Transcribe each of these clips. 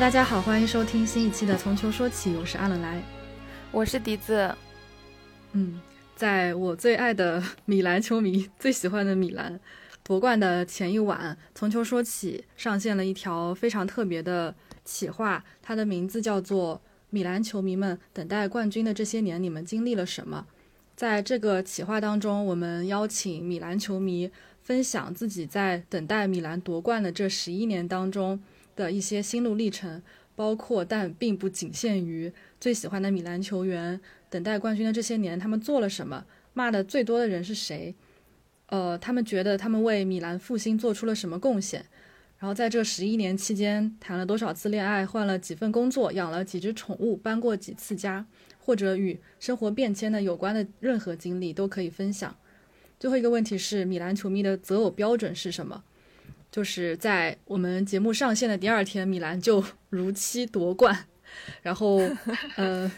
大家好，欢迎收听新一期的《从球说起》，我是阿冷来，我是笛子。嗯，在我最爱的米兰球迷最喜欢的米兰夺冠的前一晚，《从球说起》上线了一条非常特别的企划，它的名字叫做《米兰球迷们等待冠军的这些年，你们经历了什么》。在这个企划当中，我们邀请米兰球迷分享自己在等待米兰夺冠的这十一年当中。的一些心路历程，包括但并不仅限于最喜欢的米兰球员等待冠军的这些年，他们做了什么？骂的最多的人是谁？呃，他们觉得他们为米兰复兴做出了什么贡献？然后在这十一年期间，谈了多少次恋爱，换了几份工作，养了几只宠物，搬过几次家，或者与生活变迁的有关的任何经历都可以分享。最后一个问题是，米兰球迷的择偶标准是什么？就是在我们节目上线的第二天，米兰就 如期夺冠，然后，呃，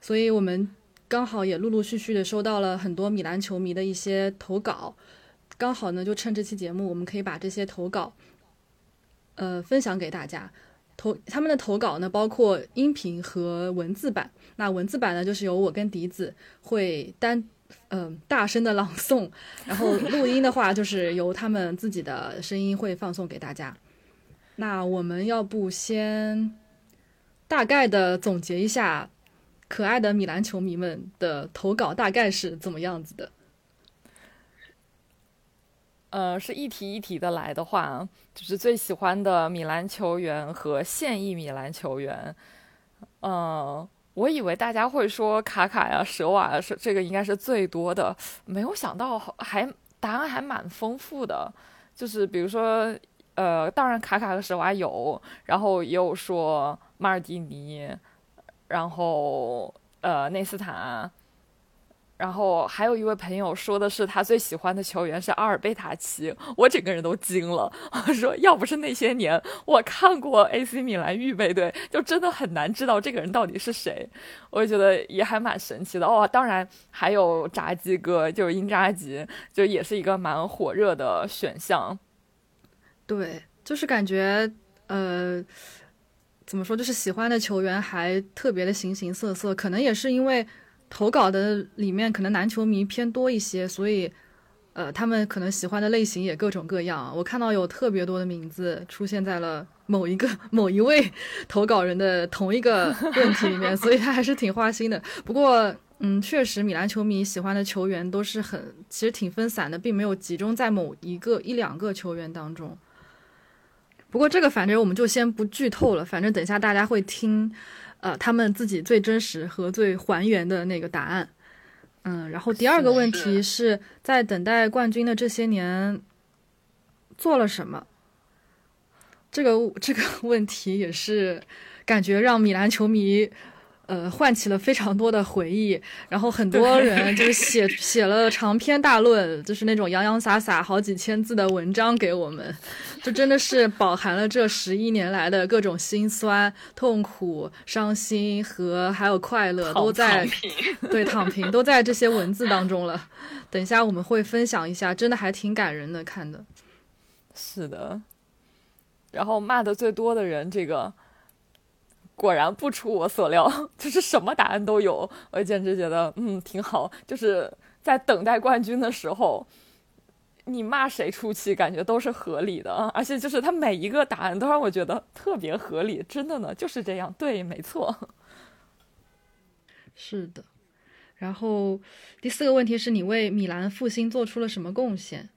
所以我们刚好也陆陆续续的收到了很多米兰球迷的一些投稿，刚好呢，就趁这期节目，我们可以把这些投稿，呃，分享给大家。投他们的投稿呢，包括音频和文字版。那文字版呢，就是由我跟笛子会单。嗯，大声的朗诵，然后录音的话就是由他们自己的声音会放送给大家。那我们要不先大概的总结一下可爱的米兰球迷们的投稿大概是怎么样子的？呃，是一题一题的来的话，就是最喜欢的米兰球员和现役米兰球员，嗯。我以为大家会说卡卡呀、舍瓦呀，是这个应该是最多的，没有想到还答案还蛮丰富的。就是比如说，呃，当然卡卡和舍瓦有，然后也有说马尔蒂尼，然后呃内斯塔。然后还有一位朋友说的是他最喜欢的球员是阿尔贝塔奇，我整个人都惊了。我 说要不是那些年我看过 AC 米兰预备队，就真的很难知道这个人到底是谁。我觉得也还蛮神奇的哦。当然还有炸鸡哥，就是英扎吉，就也是一个蛮火热的选项。对，就是感觉呃，怎么说，就是喜欢的球员还特别的形形色色，可能也是因为。投稿的里面可能男球迷偏多一些，所以，呃，他们可能喜欢的类型也各种各样。我看到有特别多的名字出现在了某一个 某一位投稿人的同一个问题里面，所以他还是挺花心的。不过，嗯，确实，米兰球迷喜欢的球员都是很，其实挺分散的，并没有集中在某一个一两个球员当中。不过这个反正我们就先不剧透了，反正等一下大家会听。呃，他们自己最真实和最还原的那个答案，嗯，然后第二个问题是在等待冠军的这些年做了什么？这个这个问题也是感觉让米兰球迷。呃，唤起了非常多的回忆，然后很多人就是写 写了长篇大论，就是那种洋洋洒洒好几千字的文章给我们，就真的是饱含了这十一年来的各种心酸、痛苦、伤心和还有快乐，都在对躺平 都在这些文字当中了。等一下我们会分享一下，真的还挺感人的，看的。是的，然后骂的最多的人，这个。果然不出我所料，就是什么答案都有。我简直觉得，嗯，挺好。就是在等待冠军的时候，你骂谁出气，感觉都是合理的。而且就是他每一个答案都让我觉得特别合理，真的呢，就是这样。对，没错。是的。然后第四个问题是你为米兰复兴做出了什么贡献？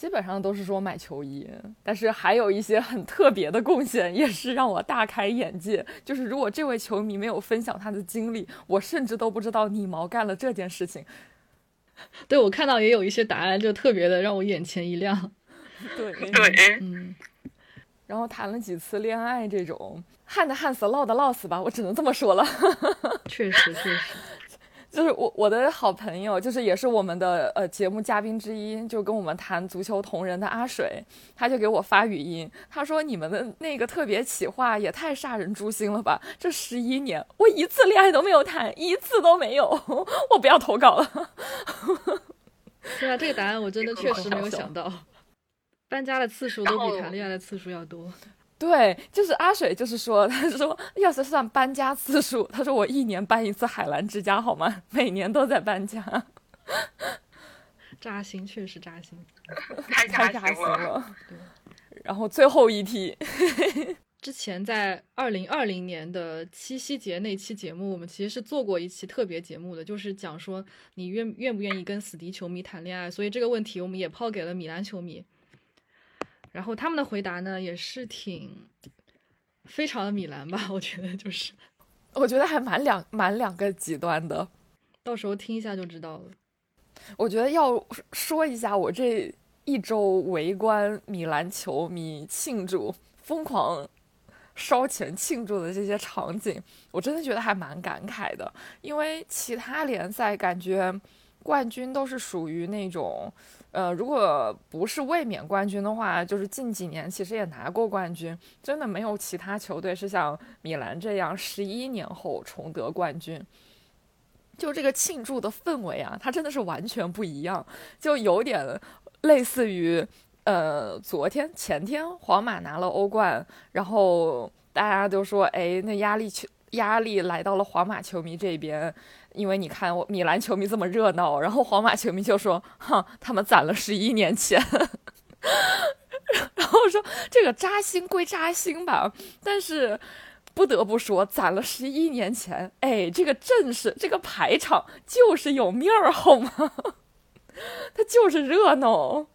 基本上都是说买球衣，但是还有一些很特别的贡献，也是让我大开眼界。就是如果这位球迷没有分享他的经历，我甚至都不知道你毛干了这件事情。对我看到也有一些答案，就特别的让我眼前一亮。对 对，嗯。然后谈了几次恋爱，这种旱的旱死，涝的涝死吧，我只能这么说了。确实确实。就是我我的好朋友，就是也是我们的呃节目嘉宾之一，就跟我们谈足球同人的阿水，他就给我发语音，他说你们的那个特别企划也太杀人诛心了吧！这十一年我一次恋爱都没有谈，一次都没有，我不要投稿了。对啊，这个答案我真的 确实没有想到，搬家的次数都比谈恋爱的次数要多。对，就是阿水，就是说，他说要是算搬家次数，他说我一年搬一次海澜之家，好吗？每年都在搬家，扎心，确实扎心，太扎心了。对，然后最后一题，之前在二零二零年的七夕节那期节目，我们其实是做过一期特别节目的，就是讲说你愿愿不愿意跟死敌球迷谈恋爱，所以这个问题我们也抛给了米兰球迷。然后他们的回答呢，也是挺非常的米兰吧？我觉得就是，我觉得还蛮两蛮两个极端的，到时候听一下就知道了。我觉得要说一下我这一周围观米兰球迷庆祝、疯狂烧钱庆祝的这些场景，我真的觉得还蛮感慨的，因为其他联赛感觉冠军都是属于那种。呃，如果不是卫冕冠军的话，就是近几年其实也拿过冠军，真的没有其他球队是像米兰这样十一年后重得冠军。就这个庆祝的氛围啊，它真的是完全不一样，就有点类似于呃昨天前天皇马拿了欧冠，然后大家都说，哎，那压力球压力来到了皇马球迷这边。因为你看，我米兰球迷这么热闹，然后皇马球迷就说：“哼，他们攒了十一年钱。”然后说这个扎心归扎心吧，但是不得不说，攒了十一年钱，哎，这个阵势，这个排场就是有面儿，好吗？他就是热闹。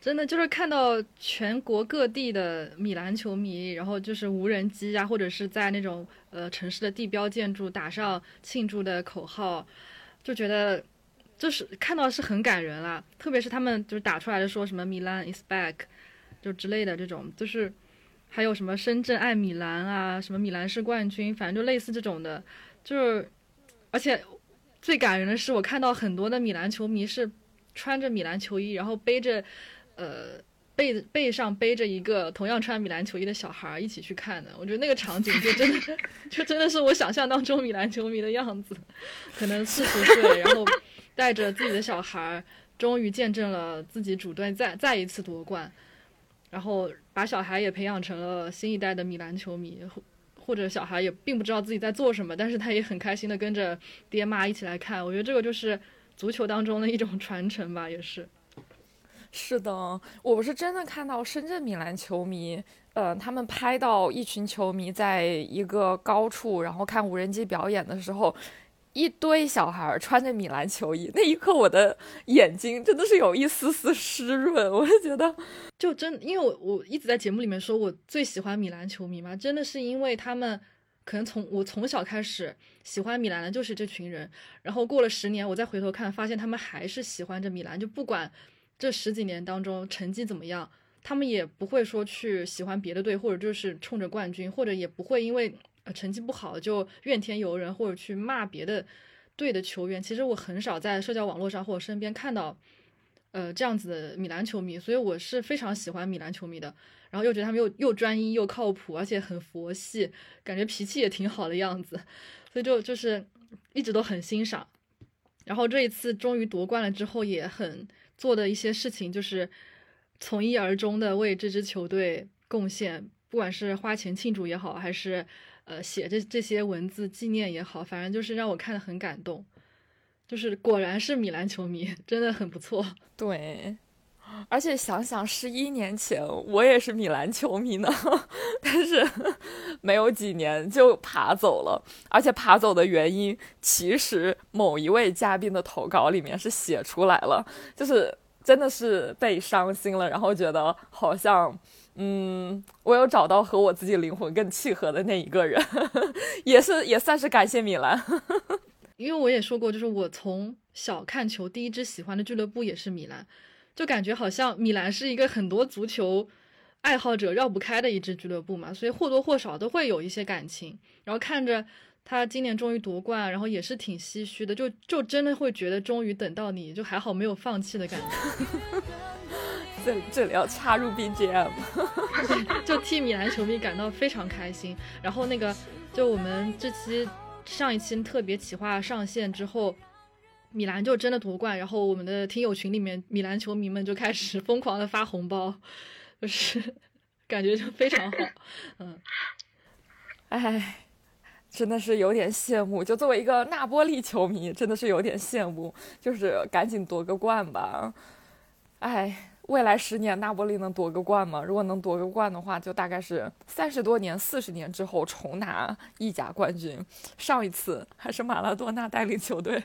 真的就是看到全国各地的米兰球迷，然后就是无人机啊，或者是在那种呃城市的地标建筑打上庆祝的口号，就觉得就是看到是很感人了。特别是他们就是打出来的说什么“米兰 is back”，就之类的这种，就是还有什么“深圳爱米兰”啊，什么“米兰是冠军”，反正就类似这种的。就是而且最感人的是，我看到很多的米兰球迷是穿着米兰球衣，然后背着。呃，背背上背着一个同样穿米兰球衣的小孩一起去看的，我觉得那个场景就真的，就真的是我想象当中米兰球迷的样子，可能四十岁，然后带着自己的小孩，终于见证了自己主队再再一次夺冠，然后把小孩也培养成了新一代的米兰球迷，或者小孩也并不知道自己在做什么，但是他也很开心的跟着爹妈一起来看，我觉得这个就是足球当中的一种传承吧，也是。是的，我不是真的看到深圳米兰球迷，呃，他们拍到一群球迷在一个高处，然后看无人机表演的时候，一堆小孩穿着米兰球衣，那一刻我的眼睛真的是有一丝丝湿润，我就觉得，就真，因为我我一直在节目里面说我最喜欢米兰球迷嘛，真的是因为他们可能从我从小开始喜欢米兰的就是这群人，然后过了十年，我再回头看，发现他们还是喜欢着米兰，就不管。这十几年当中成绩怎么样，他们也不会说去喜欢别的队，或者就是冲着冠军，或者也不会因为成绩不好就怨天尤人，或者去骂别的队的球员。其实我很少在社交网络上或者身边看到，呃这样子的米兰球迷，所以我是非常喜欢米兰球迷的。然后又觉得他们又又专一又靠谱，而且很佛系，感觉脾气也挺好的样子，所以就就是一直都很欣赏。然后这一次终于夺冠了之后，也很。做的一些事情就是从一而终的为这支球队贡献，不管是花钱庆祝也好，还是呃写这这些文字纪念也好，反正就是让我看的很感动。就是果然是米兰球迷，真的很不错。对，而且想想十一年前我也是米兰球迷呢，但是没有几年就爬走了，而且爬走的原因其实某一位嘉宾的投稿里面是写出来了，就是。真的是被伤心了，然后觉得好像，嗯，我有找到和我自己灵魂更契合的那一个人，也是也算是感谢米兰，因为我也说过，就是我从小看球，第一支喜欢的俱乐部也是米兰，就感觉好像米兰是一个很多足球爱好者绕不开的一支俱乐部嘛，所以或多或少都会有一些感情，然后看着他今年终于夺冠，然后也是挺唏嘘的，就就真的会觉得终于等到你就还好没有放弃的感觉。这这里要插入 BGM，就替米兰球迷感到非常开心。然后那个，就我们这期上一期特别企划上线之后，米兰就真的夺冠，然后我们的听友群里面米兰球迷们就开始疯狂的发红包，就是感觉就非常好。嗯，哎，真的是有点羡慕。就作为一个那波利球迷，真的是有点羡慕，就是赶紧夺个冠吧。哎。未来十年，那波利能夺个冠吗？如果能夺个冠的话，就大概是三十多年、四十年之后重拿意甲冠军。上一次还是马拉多纳带领球队。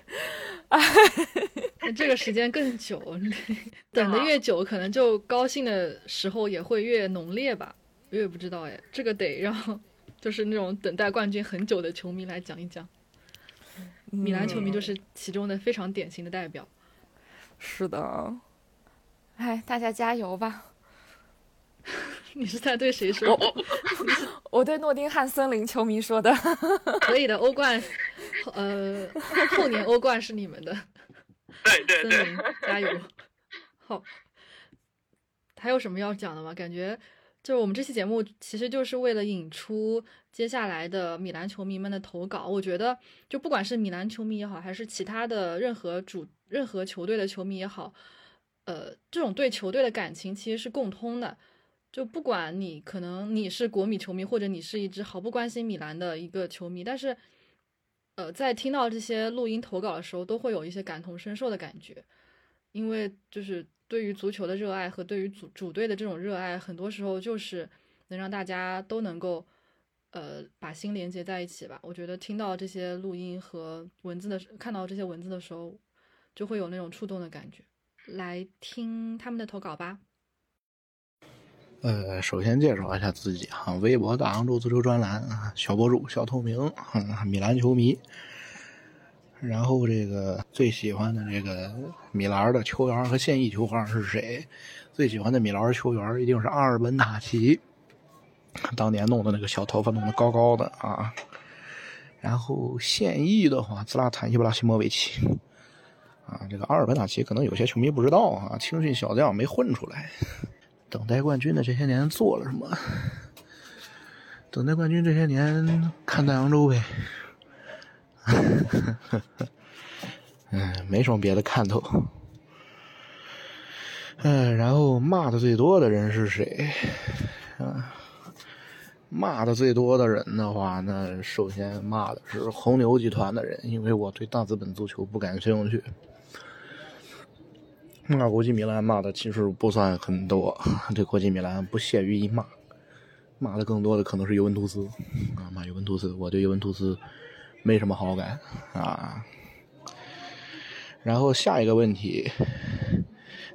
哎，这个时间更久，等的越久，可能就高兴的时候也会越浓烈吧。我也不知道哎，这个得让就是那种等待冠军很久的球迷来讲一讲。米兰球迷就是其中的非常典型的代表。是的。哎，大家加油吧！你是在对谁说？我对诺丁汉森林球迷说的。可以的，欧冠，呃，后年欧冠是你们的。对对对，森林加油！好，还有什么要讲的吗？感觉就是我们这期节目其实就是为了引出接下来的米兰球迷们的投稿。我觉得，就不管是米兰球迷也好，还是其他的任何主任何球队的球迷也好。呃，这种对球队的感情其实是共通的，就不管你可能你是国米球迷，或者你是一支毫不关心米兰的一个球迷，但是，呃，在听到这些录音投稿的时候，都会有一些感同身受的感觉，因为就是对于足球的热爱和对于主主队的这种热爱，很多时候就是能让大家都能够，呃，把心连接在一起吧。我觉得听到这些录音和文字的，看到这些文字的时候，就会有那种触动的感觉。来听他们的投稿吧。呃，首先介绍一下自己哈，微博大洋洲足球专栏啊小博主小透明，米兰球迷。然后这个最喜欢的这个米兰的球员和现役球员是谁？最喜欢的米兰球员一定是阿尔本塔奇，当年弄的那个小头发弄得高高的啊。然后现役的话，兹拉坦伊布拉希莫维奇。啊，这个阿尔本塔奇可能有些球迷不知道啊，青训小将没混出来。等待冠军的这些年做了什么？等待冠军这些年看大洋洲呗。嗯，没什么别的看头。嗯，然后骂的最多的人是谁？啊，骂的最多的人的话，那首先骂的是红牛集团的人，因为我对大资本足球不感兴趣。骂国际米兰骂的其实不算很多，对国际米兰不屑于一骂，骂的更多的可能是尤文图斯啊，骂尤文图斯，我对尤文图斯没什么好感啊。然后下一个问题，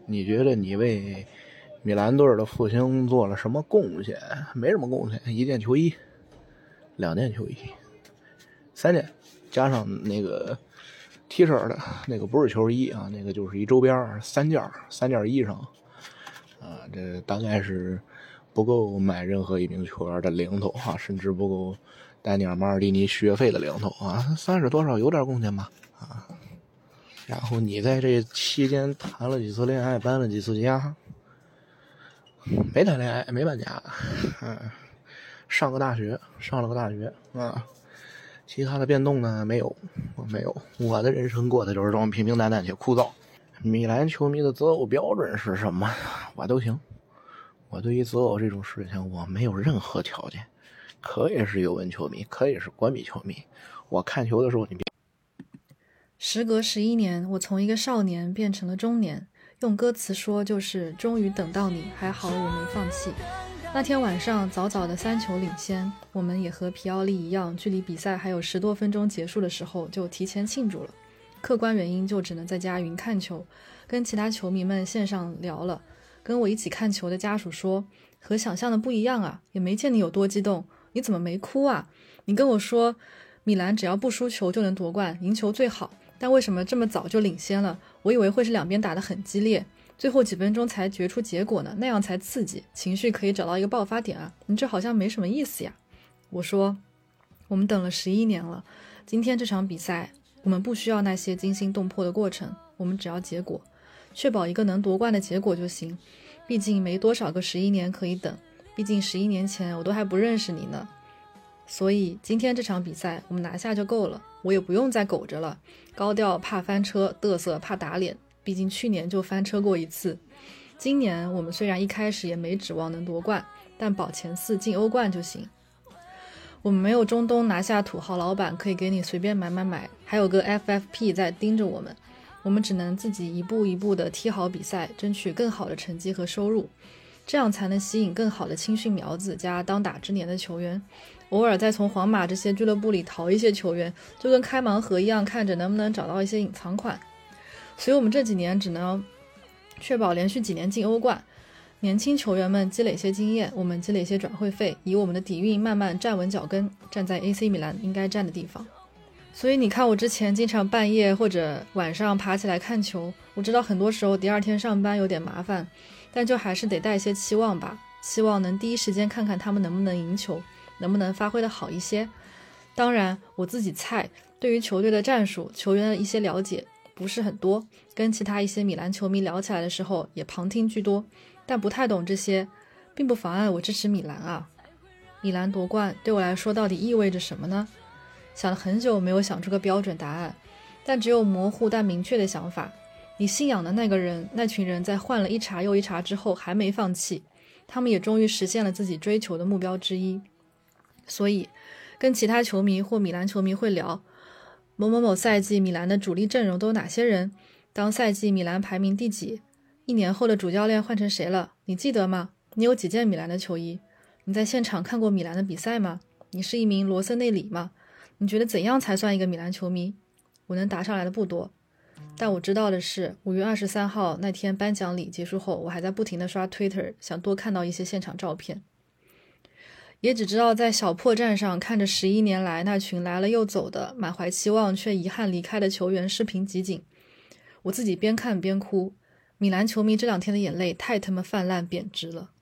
你觉得你为米兰队的复兴做了什么贡献？没什么贡献，一件球衣，两件球衣，三件，加上那个。T 恤的那个不是球衣啊，那个就是一周边三件三件衣裳，啊，这大概是不够买任何一名球员的零头啊，甚至不够丹尼尔马尔蒂尼续约费的零头啊，算是多少有点贡献吧啊。然后你在这期间谈了几次恋爱，搬了几次家？没谈恋爱，没搬家，嗯，上个大学，上了个大学啊。其他的变动呢？没有，我没有。我的人生过的就是这么平平淡淡且枯燥。米兰球迷的择偶标准是什么？我都行。我对于择偶这种事情，我没有任何条件。可以是尤文球迷，可以是国米球迷。我看球的时候，你别。时隔十一年，我从一个少年变成了中年。用歌词说，就是终于等到你，还好我没放弃。那天晚上早早的三球领先，我们也和皮奥利一样，距离比赛还有十多分钟结束的时候就提前庆祝了。客观原因就只能在家云看球，跟其他球迷们线上聊了。跟我一起看球的家属说，和想象的不一样啊，也没见你有多激动，你怎么没哭啊？你跟我说，米兰只要不输球就能夺冠，赢球最好，但为什么这么早就领先了？我以为会是两边打得很激烈。最后几分钟才决出结果呢，那样才刺激，情绪可以找到一个爆发点啊！你这好像没什么意思呀。我说，我们等了十一年了，今天这场比赛，我们不需要那些惊心动魄的过程，我们只要结果，确保一个能夺冠的结果就行。毕竟没多少个十一年可以等，毕竟十一年前我都还不认识你呢。所以今天这场比赛我们拿下就够了，我也不用再苟着了。高调怕翻车，嘚瑟怕打脸，毕竟去年就翻车过一次。今年我们虽然一开始也没指望能夺冠，但保前四进欧冠就行。我们没有中东拿下土豪老板可以给你随便买买买，还有个 FFP 在盯着我们，我们只能自己一步一步地踢好比赛，争取更好的成绩和收入，这样才能吸引更好的青训苗子加当打之年的球员。偶尔再从皇马这些俱乐部里淘一些球员，就跟开盲盒一样，看着能不能找到一些隐藏款。所以，我们这几年只能确保连续几年进欧冠，年轻球员们积累些经验，我们积累些转会费，以我们的底蕴慢慢站稳脚跟，站在 AC 米兰应该站的地方。所以，你看我之前经常半夜或者晚上爬起来看球，我知道很多时候第二天上班有点麻烦，但就还是得带些期望吧，希望能第一时间看看他们能不能赢球。能不能发挥的好一些？当然，我自己菜，对于球队的战术、球员的一些了解不是很多，跟其他一些米兰球迷聊起来的时候也旁听居多，但不太懂这些，并不妨碍我支持米兰啊。米兰夺冠对我来说到底意味着什么呢？想了很久没有想出个标准答案，但只有模糊但明确的想法。你信仰的那个人、那群人在换了一茬又一茬之后还没放弃，他们也终于实现了自己追求的目标之一。所以，跟其他球迷或米兰球迷会聊某某某赛季米兰的主力阵容都有哪些人？当赛季米兰排名第几？一年后的主教练换成谁了？你记得吗？你有几件米兰的球衣？你在现场看过米兰的比赛吗？你是一名罗森内里吗？你觉得怎样才算一个米兰球迷？我能答上来的不多，但我知道的是，五月二十三号那天颁奖礼结束后，我还在不停的刷 Twitter，想多看到一些现场照片。也只知道在小破站上看着十一年来那群来了又走的、满怀期望却遗憾离开的球员视频集锦，我自己边看边哭。米兰球迷这两天的眼泪太他妈泛滥贬值了。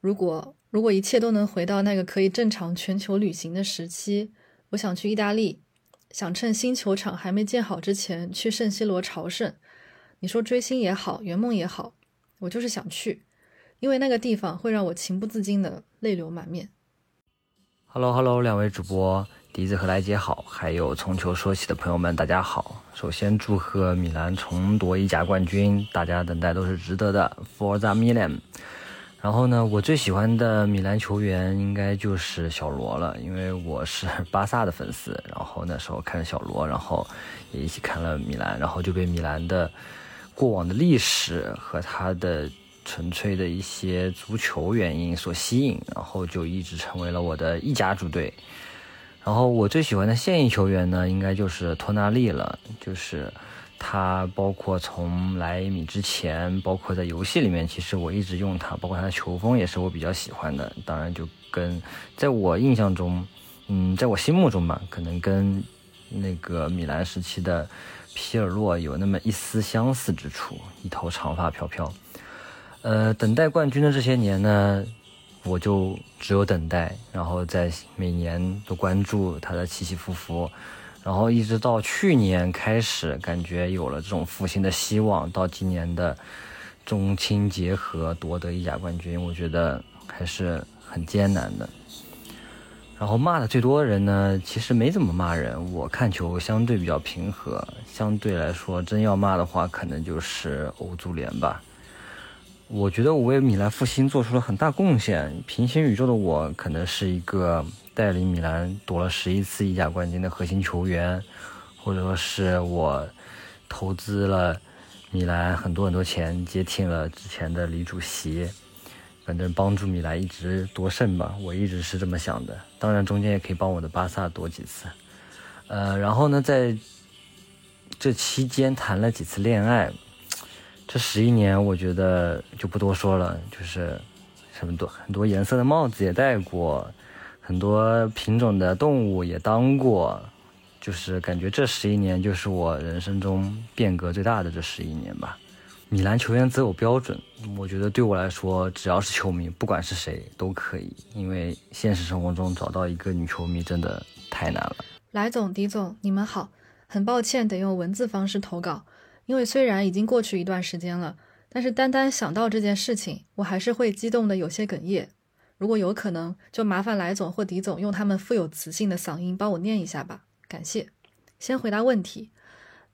如果如果一切都能回到那个可以正常全球旅行的时期，我想去意大利，想趁新球场还没建好之前去圣西罗朝圣。你说追星也好，圆梦也好，我就是想去，因为那个地方会让我情不自禁的泪流满面。Hello，Hello，两位主播笛子和来姐好，还有从球说起的朋友们，大家好。首先祝贺米兰重夺意甲冠军，大家等待都是值得的。Forza Milan。然后呢，我最喜欢的米兰球员应该就是小罗了，因为我是 巴萨的粉丝。然后那时候看小罗，然后也一起看了米兰，然后就被米兰的过往的历史和他的。纯粹的一些足球原因所吸引，然后就一直成为了我的一家主队。然后我最喜欢的现役球员呢，应该就是托纳利了。就是他，包括从来米之前，包括在游戏里面，其实我一直用他，包括他的球风也是我比较喜欢的。当然，就跟在我印象中，嗯，在我心目中吧，可能跟那个米兰时期的皮尔洛有那么一丝相似之处，一头长发飘飘。呃，等待冠军的这些年呢，我就只有等待，然后在每年都关注他的起起伏伏，然后一直到去年开始，感觉有了这种复兴的希望，到今年的中青结合夺得意甲冠军，我觉得还是很艰难的。然后骂的最多的人呢，其实没怎么骂人，我看球相对比较平和，相对来说，真要骂的话，可能就是欧足联吧。我觉得我为米兰复兴做出了很大贡献。平行宇宙的我可能是一个带领米兰夺了十一次意甲冠军的核心球员，或者说是我投资了米兰很多很多钱，接替了之前的李主席，反正帮助米兰一直夺胜吧。我一直是这么想的。当然中间也可以帮我的巴萨夺几次。呃，然后呢，在这期间谈了几次恋爱。这十一年，我觉得就不多说了，就是什么多很多颜色的帽子也戴过，很多品种的动物也当过，就是感觉这十一年就是我人生中变革最大的这十一年吧。米兰球员择偶标准，我觉得对我来说，只要是球迷，不管是谁都可以，因为现实生活中找到一个女球迷真的太难了。来总、狄总，你们好，很抱歉得用文字方式投稿，因为虽然已经过去一段时间了，但是单单想到这件事情，我还是会激动的有些哽咽。如果有可能，就麻烦来总或狄总用他们富有磁性的嗓音帮我念一下吧，感谢。先回答问题。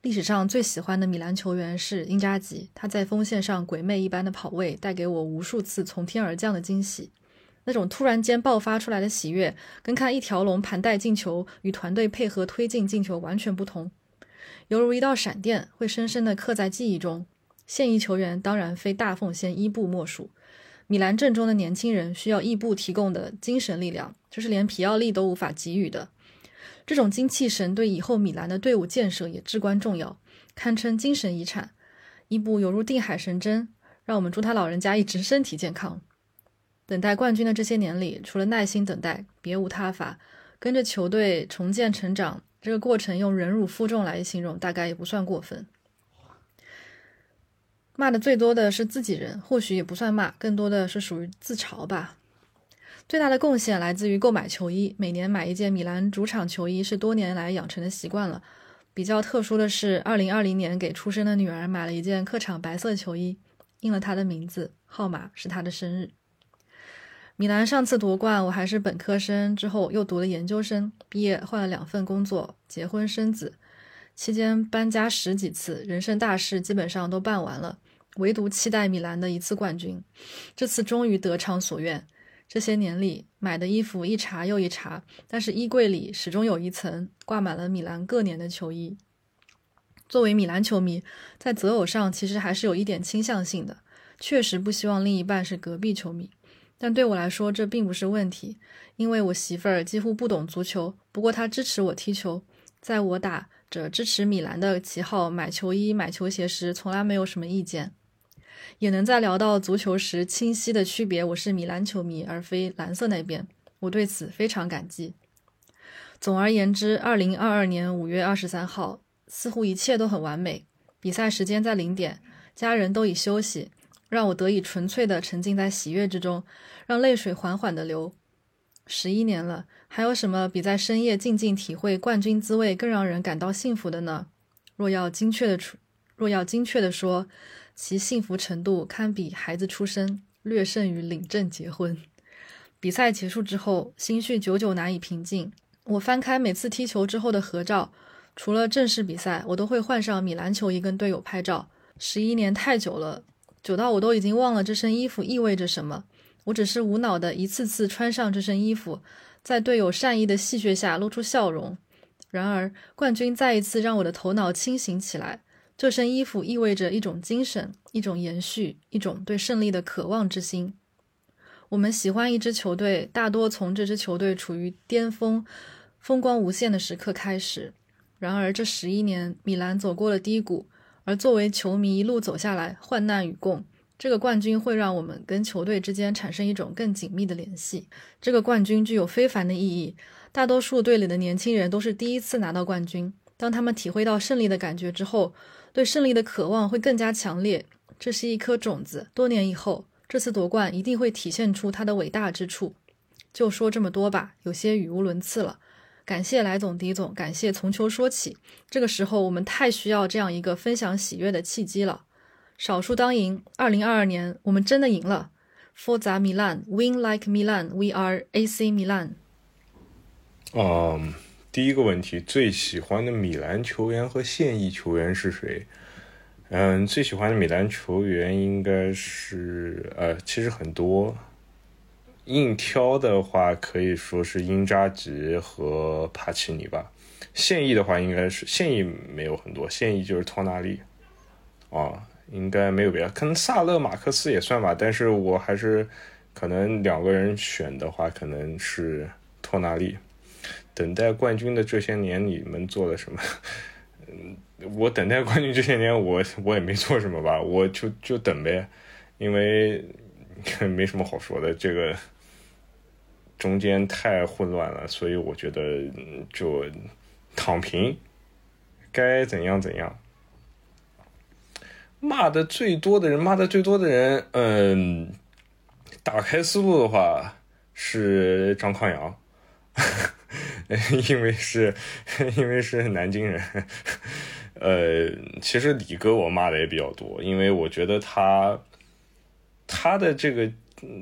历史上最喜欢的米兰球员是英扎吉，他在锋线上鬼魅一般的跑位，带给我无数次从天而降的惊喜。那种突然间爆发出来的喜悦，跟看一条龙盘带进球与团队配合推进进球完全不同，犹如一道闪电，会深深地刻在记忆中。现役球员当然非大奉献伊布莫属，米兰阵中的年轻人需要伊布提供的精神力量，这是连皮奥利都无法给予的。这种精气神对以后米兰的队伍建设也至关重要，堪称精神遗产。伊布犹如定海神针，让我们祝他老人家一直身体健康。等待冠军的这些年里，除了耐心等待，别无他法。跟着球队重建成长，这个过程用忍辱负重来形容，大概也不算过分。骂的最多的是自己人，或许也不算骂，更多的是属于自嘲吧。最大的贡献来自于购买球衣，每年买一件米兰主场球衣是多年来养成的习惯了。比较特殊的是，二零二零年给出生的女儿买了一件客场白色球衣，印了她的名字，号码是她的生日。米兰上次夺冠，我还是本科生，之后又读了研究生，毕业换了两份工作，结婚生子，期间搬家十几次，人生大事基本上都办完了，唯独期待米兰的一次冠军，这次终于得偿所愿。这些年里买的衣服一茬又一茬，但是衣柜里始终有一层挂满了米兰各年的球衣。作为米兰球迷，在择偶上其实还是有一点倾向性的，确实不希望另一半是隔壁球迷。但对我来说这并不是问题，因为我媳妇儿几乎不懂足球，不过她支持我踢球，在我打着支持米兰的旗号买球衣、买球鞋时，从来没有什么意见。也能在聊到足球时清晰的区别，我是米兰球迷而非蓝色那边，我对此非常感激。总而言之，二零二二年五月二十三号，似乎一切都很完美。比赛时间在零点，家人都已休息，让我得以纯粹的沉浸在喜悦之中，让泪水缓缓的流。十一年了，还有什么比在深夜静静体会冠军滋味更让人感到幸福的呢？若要精确的出，若要精确的说。其幸福程度堪比孩子出生，略胜于领证结婚。比赛结束之后，心绪久久难以平静。我翻开每次踢球之后的合照，除了正式比赛，我都会换上米兰球衣跟队友拍照。十一年太久了，久到我都已经忘了这身衣服意味着什么。我只是无脑的一次次穿上这身衣服，在队友善意的戏谑下露出笑容。然而，冠军再一次让我的头脑清醒起来。这身衣服意味着一种精神，一种延续，一种对胜利的渴望之心。我们喜欢一支球队，大多从这支球队处于巅峰、风光无限的时刻开始。然而，这十一年，米兰走过了低谷，而作为球迷一路走下来，患难与共。这个冠军会让我们跟球队之间产生一种更紧密的联系。这个冠军具有非凡的意义。大多数队里的年轻人都是第一次拿到冠军，当他们体会到胜利的感觉之后。对胜利的渴望会更加强烈，这是一颗种子。多年以后，这次夺冠一定会体现出它的伟大之处。就说这么多吧，有些语无伦次了。感谢来总、狄总，感谢从球说起。这个时候，我们太需要这样一个分享喜悦的契机了。少数当赢，二零二二年我们真的赢了。Forza Milan, win like Milan. We are AC Milan. 嗯。第一个问题，最喜欢的米兰球员和现役球员是谁？嗯，最喜欢的米兰球员应该是呃，其实很多。硬挑的话，可以说是英扎吉和帕奇尼吧。现役的话，应该是现役没有很多，现役就是托纳利。啊，应该没有别的，可能萨勒马克思也算吧。但是我还是可能两个人选的话，可能是托纳利。等待冠军的这些年，你们做了什么？嗯，我等待冠军这些年，我我也没做什么吧，我就就等呗，因为没什么好说的，这个中间太混乱了，所以我觉得就躺平，该怎样怎样。骂的最多的人，骂的最多的人，嗯，打开思路的话是张康阳，因为是因为是南京人。呃，其实李哥我骂的也比较多，因为我觉得他他的这个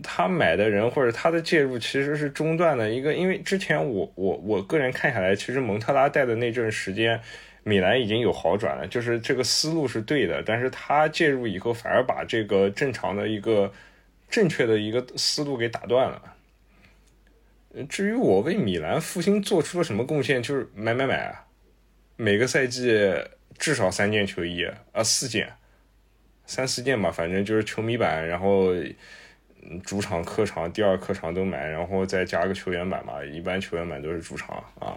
他买的人或者他的介入其实是中断的一个，因为之前我我我个人看下来，其实蒙特拉带的那阵时间，米兰已经有好转了，就是这个思路是对的，但是他介入以后反而把这个正常的一个正确的一个思路给打断了。至于我为米兰复兴做出了什么贡献，就是买买买啊，每个赛季。至少三件球衣啊，四件，三四件吧，反正就是球迷版，然后主场、客场、第二客场都买，然后再加个球员版吧。一般球员版都是主场啊。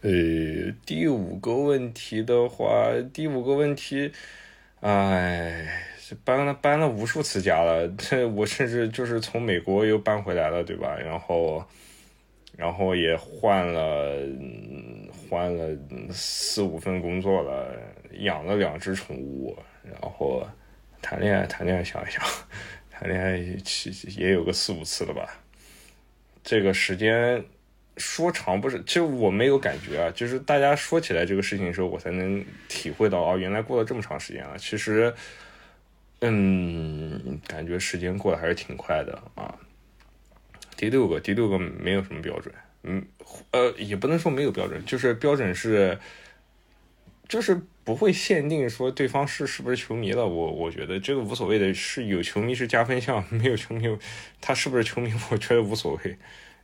呃，第五个问题的话，第五个问题，哎，搬了搬了无数次家了，这 我甚至就是从美国又搬回来了，对吧？然后。然后也换了，换了四五份工作了，养了两只宠物，然后谈恋爱，谈恋爱想一想，谈恋爱其也有个四五次了吧。这个时间说长不是，其实我没有感觉啊，就是大家说起来这个事情的时候，我才能体会到啊，原来过了这么长时间了。其实，嗯，感觉时间过得还是挺快的啊。第六个，第六个没有什么标准，嗯，呃，也不能说没有标准，就是标准是，就是不会限定说对方是是不是球迷了。我我觉得这个无所谓的，是有球迷是加分项，没有球迷他是不是球迷，我觉得无所谓，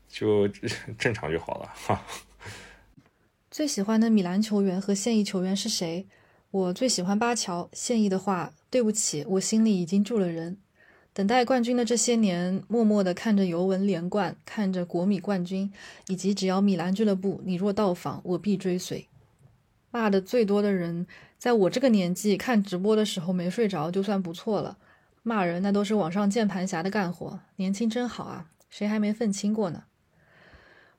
就正常就好了哈。最喜欢的米兰球员和现役球员是谁？我最喜欢巴乔，现役的话，对不起，我心里已经住了人。等待冠军的这些年，默默地看着尤文连冠，看着国米冠军，以及只要米兰俱乐部你若到访，我必追随。骂的最多的人，在我这个年纪看直播的时候没睡着就算不错了。骂人那都是网上键盘侠的干活，年轻真好啊，谁还没愤青过呢？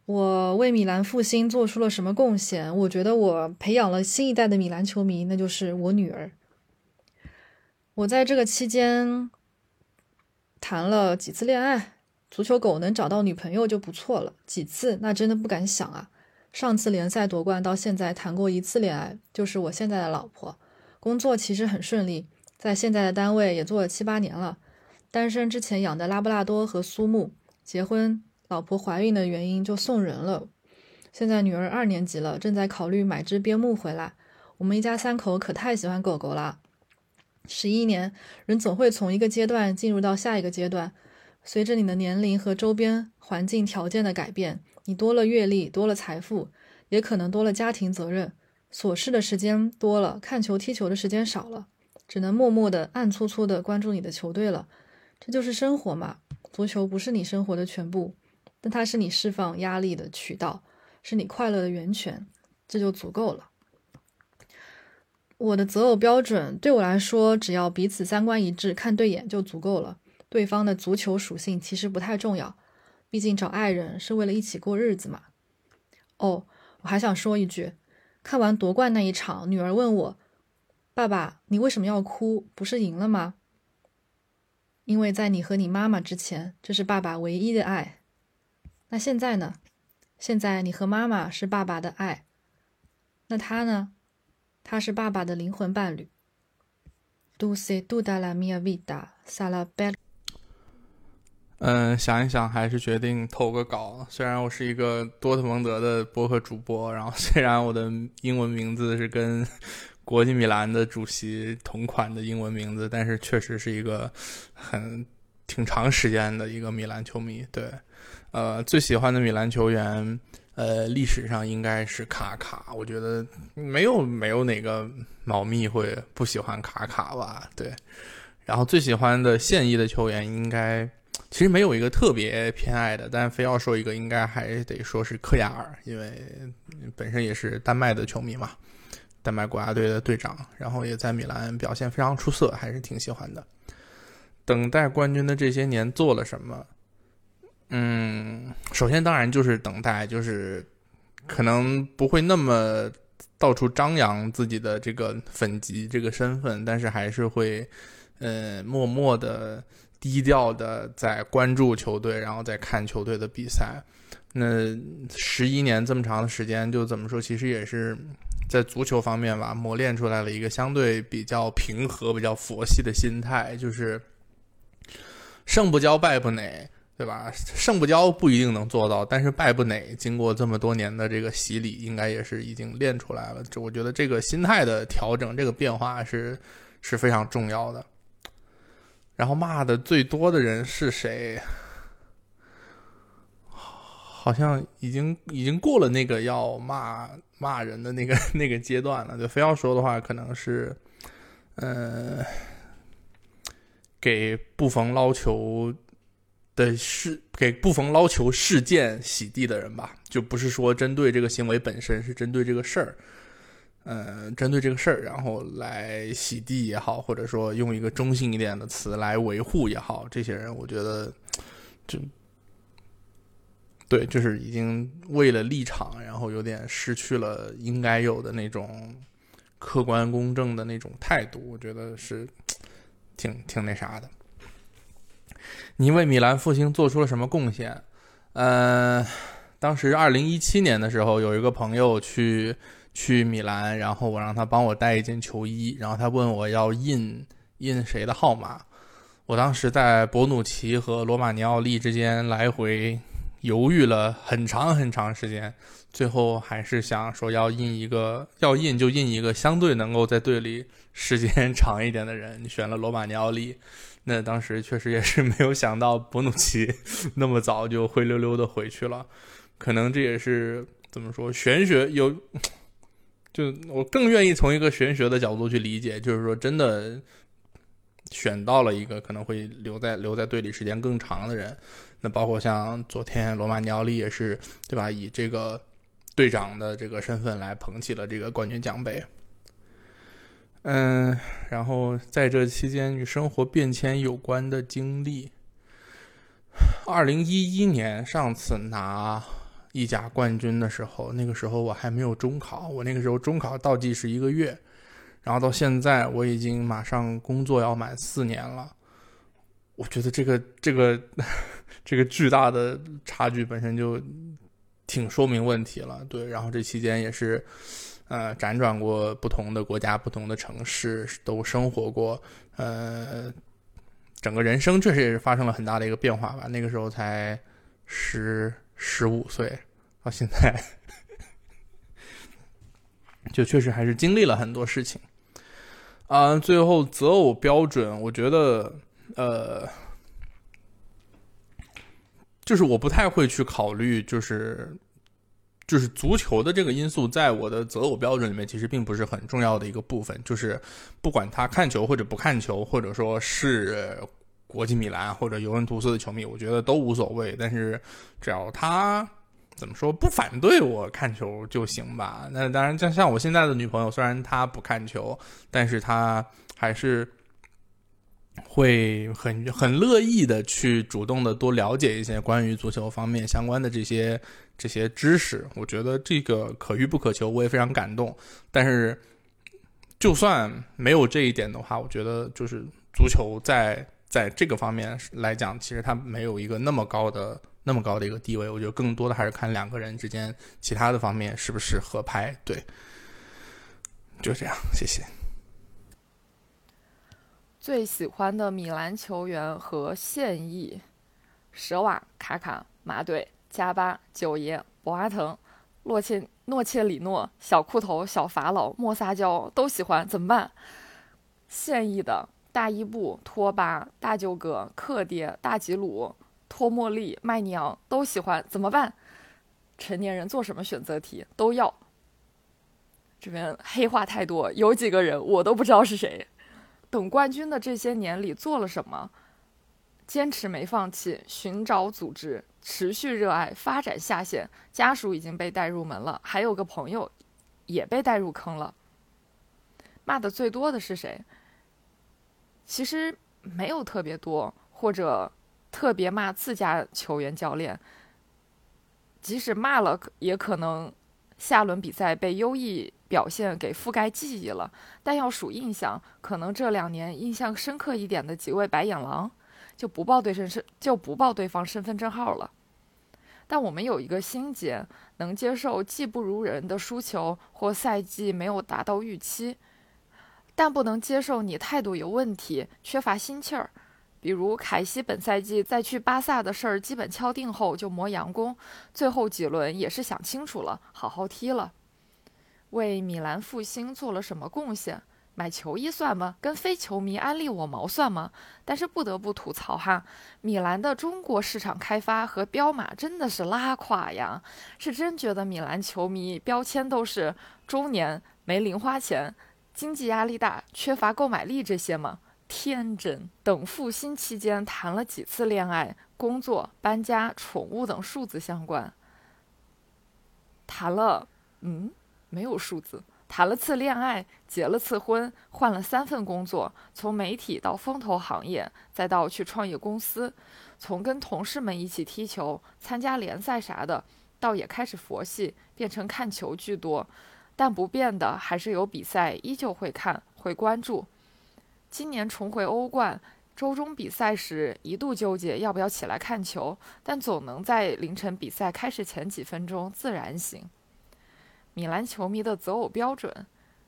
我为米兰复兴做出了什么贡献？我觉得我培养了新一代的米兰球迷，那就是我女儿。我在这个期间。谈了几次恋爱，足球狗能找到女朋友就不错了。几次那真的不敢想啊！上次联赛夺冠到现在谈过一次恋爱，就是我现在的老婆。工作其实很顺利，在现在的单位也做了七八年了。单身之前养的拉布拉多和苏木，结婚老婆怀孕的原因就送人了。现在女儿二年级了，正在考虑买只边牧回来。我们一家三口可太喜欢狗狗了。十一年，人总会从一个阶段进入到下一个阶段。随着你的年龄和周边环境条件的改变，你多了阅历，多了财富，也可能多了家庭责任，琐事的时间多了，看球踢球的时间少了，只能默默的、暗搓搓的关注你的球队了。这就是生活嘛。足球不是你生活的全部，但它是你释放压力的渠道，是你快乐的源泉，这就足够了。我的择偶标准对我来说，只要彼此三观一致，看对眼就足够了。对方的足球属性其实不太重要，毕竟找爱人是为了一起过日子嘛。哦，我还想说一句，看完夺冠那一场，女儿问我：“爸爸，你为什么要哭？不是赢了吗？”因为在你和你妈妈之前，这是爸爸唯一的爱。那现在呢？现在你和妈妈是爸爸的爱，那他呢？他是爸爸的灵魂伴侣。嗯，想一想，还是决定投个稿。虽然我是一个多特蒙德的播客主播，然后虽然我的英文名字是跟国际米兰的主席同款的英文名字，但是确实是一个很挺长时间的一个米兰球迷。对，呃，最喜欢的米兰球员。呃，历史上应该是卡卡，我觉得没有没有哪个猫咪会不喜欢卡卡吧？对，然后最喜欢的现役的球员应该其实没有一个特别偏爱的，但非要说一个，应该还得说是克亚尔，因为本身也是丹麦的球迷嘛，丹麦国家队的队长，然后也在米兰表现非常出色，还是挺喜欢的。等待冠军的这些年做了什么？嗯，首先当然就是等待，就是可能不会那么到处张扬自己的这个粉籍这个身份，但是还是会呃默默的、低调的在关注球队，然后再看球队的比赛。那十一年这么长的时间，就怎么说，其实也是在足球方面吧，磨练出来了一个相对比较平和、比较佛系的心态，就是胜不骄，败不馁。对吧？胜不骄不一定能做到，但是败不馁，经过这么多年的这个洗礼，应该也是已经练出来了。这我觉得这个心态的调整，这个变化是是非常重要的。然后骂的最多的人是谁？好像已经已经过了那个要骂骂人的那个 那个阶段了。就非要说的话，可能是，呃，给布冯捞球。的事给布冯捞球事件洗地的人吧，就不是说针对这个行为本身，是针对这个事儿，呃，针对这个事儿，然后来洗地也好，或者说用一个中性一点的词来维护也好，这些人我觉得就对，就是已经为了立场，然后有点失去了应该有的那种客观公正的那种态度，我觉得是挺挺那啥的。你为米兰复兴做出了什么贡献？呃，当时二零一七年的时候，有一个朋友去去米兰，然后我让他帮我带一件球衣，然后他问我要印印谁的号码。我当时在博努奇和罗马尼奥利之间来回犹豫了很长很长时间，最后还是想说要印一个，要印就印一个相对能够在队里时间 长一点的人，选了罗马尼奥利。那当时确实也是没有想到博努奇那么早就灰溜溜的回去了，可能这也是怎么说玄学有，就我更愿意从一个玄学的角度去理解，就是说真的选到了一个可能会留在留在队里时间更长的人，那包括像昨天罗马尼奥利也是对吧，以这个队长的这个身份来捧起了这个冠军奖杯。嗯，然后在这期间与生活变迁有关的经历。二零一一年上次拿意甲冠军的时候，那个时候我还没有中考，我那个时候中考倒计时一个月，然后到现在我已经马上工作要满四年了。我觉得这个这个 这个巨大的差距本身就挺说明问题了，对。然后这期间也是。呃，辗转过不同的国家、不同的城市，都生活过。呃，整个人生确实也是发生了很大的一个变化吧。那个时候才十十五岁，到现在，就确实还是经历了很多事情。啊，最后择偶标准，我觉得，呃，就是我不太会去考虑，就是。就是足球的这个因素，在我的择偶标准里面，其实并不是很重要的一个部分。就是不管他看球或者不看球，或者说是国际米兰或者尤文图斯的球迷，我觉得都无所谓。但是只要他怎么说不反对我看球就行吧。那当然，像像我现在的女朋友，虽然她不看球，但是她还是。会很很乐意的去主动的多了解一些关于足球方面相关的这些这些知识，我觉得这个可遇不可求，我也非常感动。但是，就算没有这一点的话，我觉得就是足球在在这个方面来讲，其实他没有一个那么高的那么高的一个地位。我觉得更多的还是看两个人之间其他的方面是不是合拍。对，就这样，谢谢。最喜欢的米兰球员和现役：舍瓦、卡卡、马队、加巴、九爷、博阿滕、洛切诺切里诺、小裤头、小法老、莫撒娇都喜欢，怎么办？现役的大伊布、托巴、大舅哥、克爹、大吉鲁、托莫利、麦尼昂都喜欢，怎么办？成年人做什么选择题都要。这边黑话太多，有几个人我都不知道是谁。等冠军的这些年里做了什么？坚持没放弃，寻找组织，持续热爱，发展下线。家属已经被带入门了，还有个朋友也被带入坑了。骂的最多的是谁？其实没有特别多，或者特别骂自家球员、教练。即使骂了，也可能下轮比赛被优异表现给覆盖记忆了。但要数印象，可能这两年印象深刻一点的几位白眼狼，就不报对身身就不报对方身份证号了。但我们有一个心结，能接受技不如人的输球或赛季没有达到预期，但不能接受你态度有问题、缺乏心气儿。比如凯西本赛季在去巴萨的事儿基本敲定后就磨洋工，最后几轮也是想清楚了，好好踢了。为米兰复兴做了什么贡献？买球衣算吗？跟非球迷安利我毛算吗？但是不得不吐槽哈，米兰的中国市场开发和彪马真的是拉垮呀！是真觉得米兰球迷标签都是中年、没零花钱、经济压力大、缺乏购买力这些吗？天真！等复兴期间谈了几次恋爱、工作、搬家、宠物等数字相关，谈了，嗯，没有数字。谈了次恋爱，结了次婚，换了三份工作，从媒体到风投行业，再到去创业公司，从跟同事们一起踢球、参加联赛啥的，到也开始佛系，变成看球居多。但不变的还是有比赛，依旧会看，会关注。今年重回欧冠，周中比赛时一度纠结要不要起来看球，但总能在凌晨比赛开始前几分钟自然醒。米兰球迷的择偶标准，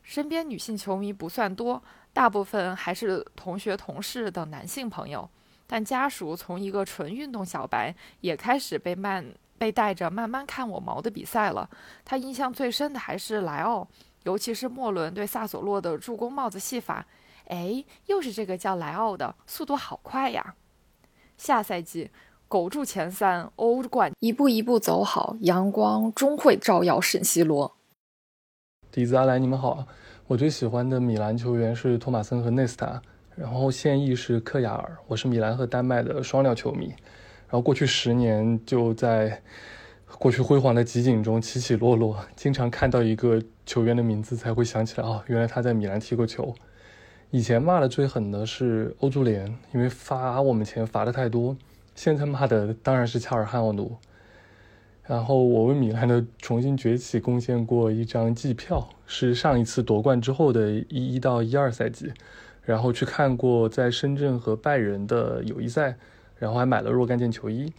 身边女性球迷不算多，大部分还是同学、同事等男性朋友。但家属从一个纯运动小白，也开始被慢被带着慢慢看我毛的比赛了。他印象最深的还是莱奥，尤其是末轮对萨索洛的助攻帽子戏法。哎，又是这个叫莱奥的，速度好快呀！下赛季苟住前三，欧冠一步一步走好，阳光终会照耀圣西罗。迪子阿莱，你们好。我最喜欢的米兰球员是托马森和内斯塔，然后现役是克亚尔。我是米兰和丹麦的双料球迷。然后过去十年就在过去辉煌的集锦中起起落落，经常看到一个球员的名字才会想起来，哦，原来他在米兰踢过球。以前骂的最狠的是欧足联，因为罚我们钱罚的太多。现在骂的当然是恰尔汗奥努。然后我为米兰的重新崛起贡献过一张季票，是上一次夺冠之后的一一到一二赛季，然后去看过在深圳和拜仁的友谊赛，然后还买了若干件球衣。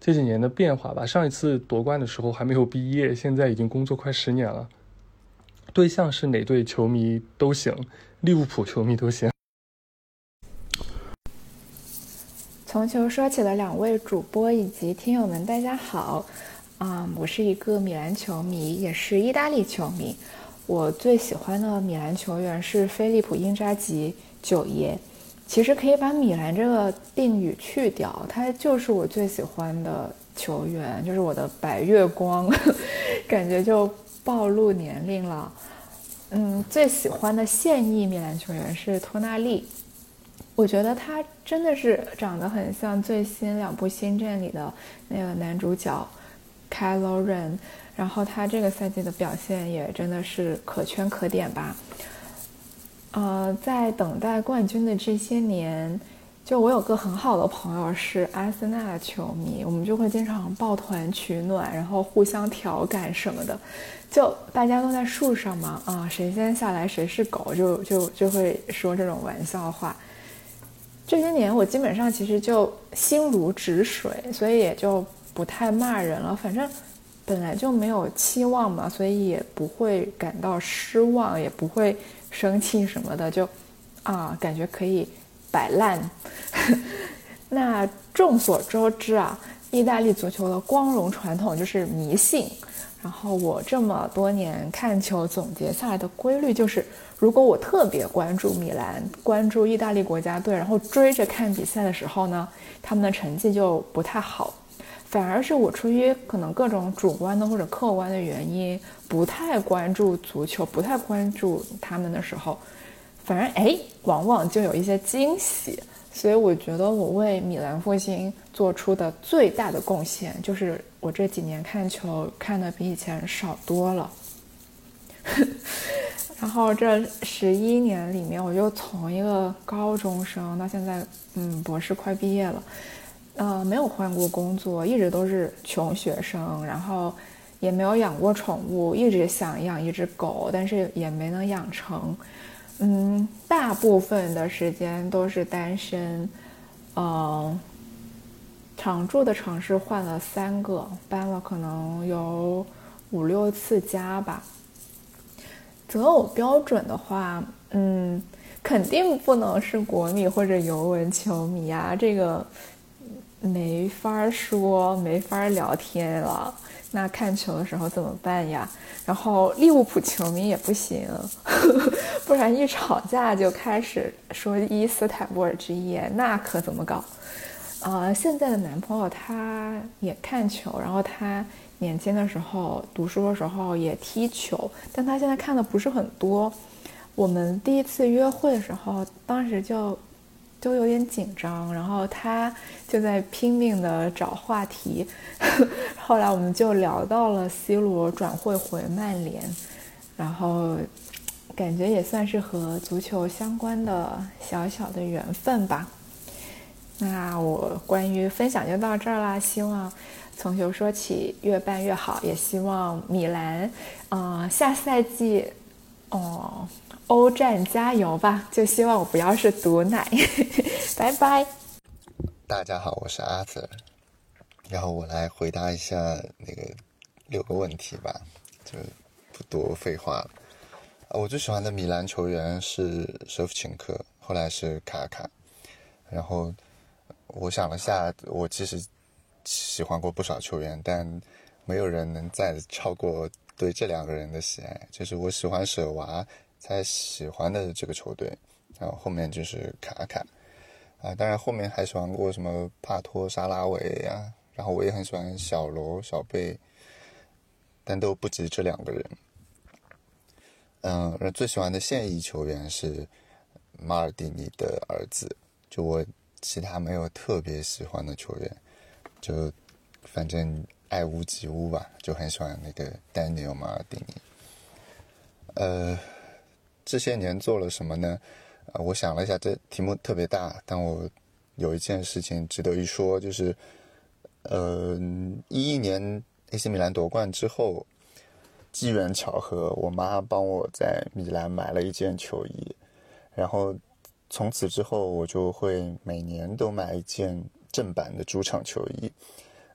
这几年的变化吧，上一次夺冠的时候还没有毕业，现在已经工作快十年了。对象是哪队球迷都行，利物浦球迷都行。从球说起的两位主播以及听友们，大家好，啊，我是一个米兰球迷，也是意大利球迷。我最喜欢的米兰球员是菲利普·因扎吉九爷。其实可以把米兰这个定语去掉，他就是我最喜欢的球员，就是我的白月光，感觉就暴露年龄了。嗯，最喜欢的现役米兰球员是托纳利。我觉得他真的是长得很像最新两部新阵里的那个男主角，Kylo Ren。然后他这个赛季的表现也真的是可圈可点吧。呃，在等待冠军的这些年，就我有个很好的朋友是阿森纳的球迷，我们就会经常抱团取暖，然后互相调侃什么的。就大家都在树上嘛，啊，谁先下来谁是狗，就就就会说这种玩笑话。这些年我基本上其实就心如止水，所以也就不太骂人了。反正本来就没有期望嘛，所以也不会感到失望，也不会生气什么的，就啊，感觉可以摆烂。那众所周知啊，意大利足球的光荣传统就是迷信。然后我这么多年看球总结下来的规律就是。如果我特别关注米兰，关注意大利国家队，然后追着看比赛的时候呢，他们的成绩就不太好。反而是我出于可能各种主观的或者客观的原因，不太关注足球，不太关注他们的时候，反而哎，往往就有一些惊喜。所以我觉得我为米兰复兴做出的最大的贡献，就是我这几年看球看的比以前少多了。然后这十一年里面，我就从一个高中生到现在，嗯，博士快毕业了，呃，没有换过工作，一直都是穷学生。然后也没有养过宠物，一直想养一只狗，但是也没能养成。嗯，大部分的时间都是单身。嗯，常住的城市换了三个，搬了可能有五六次家吧。择偶标准的话，嗯，肯定不能是国米或者尤文球迷啊，这个没法说，没法聊天了。那看球的时候怎么办呀？然后利物浦球迷也不行，不然一吵架就开始说伊斯坦布尔之夜，那可怎么搞？呃，现在的男朋友他也看球，然后他年轻的时候读书的时候也踢球，但他现在看的不是很多。我们第一次约会的时候，当时就。都有点紧张，然后他就在拼命的找话题，后来我们就聊到了 C 罗转会回曼联，然后感觉也算是和足球相关的小小的缘分吧。那我关于分享就到这儿啦，希望从球说起越办越好，也希望米兰，嗯，下赛季，哦。欧战加油吧！就希望我不要是毒奶，拜拜。大家好，我是阿泽，然后我来回答一下那个六个问题吧，就不多废话了。我最喜欢的米兰球员是舍甫琴科，后来是卡卡。然后我想了下，我其实喜欢过不少球员，但没有人能再超过对这两个人的喜爱。就是我喜欢舍娃。才喜欢的这个球队，然后后面就是卡卡，啊，当然后面还喜欢过什么帕托、沙拉维呀，然后我也很喜欢小罗、小贝，但都不及这两个人。嗯，而最喜欢的现役球员是马尔蒂尼的儿子，就我其他没有特别喜欢的球员，就反正爱屋及乌吧，就很喜欢那个丹尼尔马尔蒂尼，呃。这些年做了什么呢？呃，我想了一下，这题目特别大，但我有一件事情值得一说，就是，呃，一一年 AC 米兰夺冠之后，机缘巧合，我妈帮我在米兰买了一件球衣，然后从此之后，我就会每年都买一件正版的主场球衣。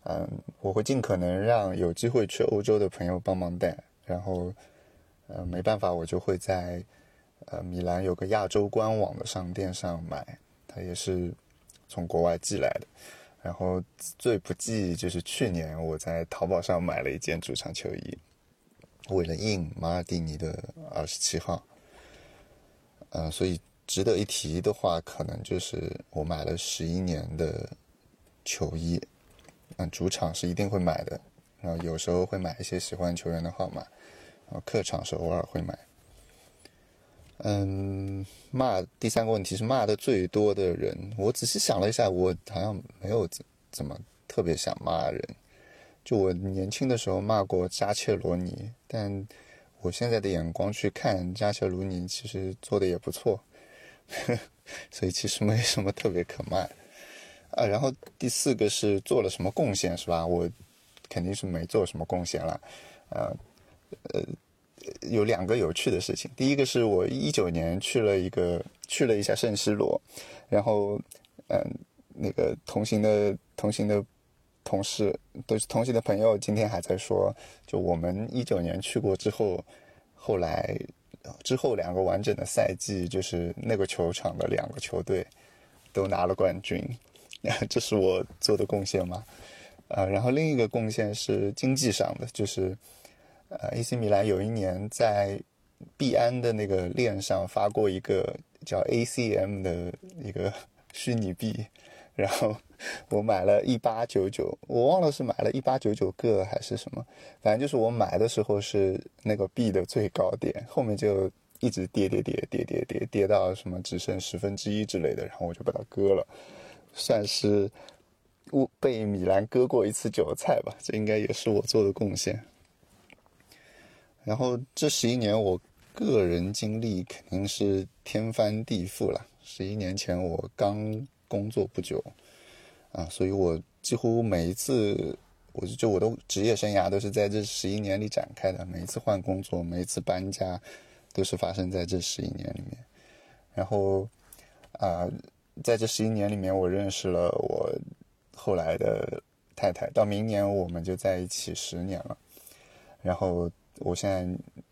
嗯，我会尽可能让有机会去欧洲的朋友帮忙带，然后，呃，没办法，我就会在。呃，米兰有个亚洲官网的商店上买，它也是从国外寄来的。然后最不济就是去年我在淘宝上买了一件主场球衣，为了印马尔蒂尼的二十七号。嗯，所以值得一提的话，可能就是我买了十一年的球衣。嗯，主场是一定会买的，然后有时候会买一些喜欢球员的号码，然后客场是偶尔会买。嗯，骂第三个问题是骂的最多的人。我仔细想了一下，我好像没有怎怎么特别想骂人。就我年轻的时候骂过扎切罗尼，但我现在的眼光去看扎切罗尼，其实做的也不错，所以其实没什么特别可骂。啊，然后第四个是做了什么贡献是吧？我肯定是没做什么贡献了。啊，呃。有两个有趣的事情。第一个是我一九年去了一个去了一下圣西罗，然后嗯，那个同行的同行的同事都是同行的朋友，今天还在说，就我们一九年去过之后，后来之后两个完整的赛季，就是那个球场的两个球队都拿了冠军，这是我做的贡献吗？啊，然后另一个贡献是经济上的，就是。呃，AC 米兰有一年在币安的那个链上发过一个叫 ACM 的一个虚拟币，然后我买了一八九九，我忘了是买了一八九九个还是什么，反正就是我买的时候是那个币的最高点，后面就一直跌跌跌跌跌跌跌到什么只剩十分之一之类的，然后我就把它割了，算是被米兰割过一次韭菜吧，这应该也是我做的贡献。然后这十一年，我个人经历肯定是天翻地覆了。十一年前我刚工作不久，啊，所以我几乎每一次我就我的职业生涯都是在这十一年里展开的，每一次换工作，每一次搬家，都是发生在这十一年里面。然后啊，在这十一年里面，我认识了我后来的太太，到明年我们就在一起十年了。然后我现在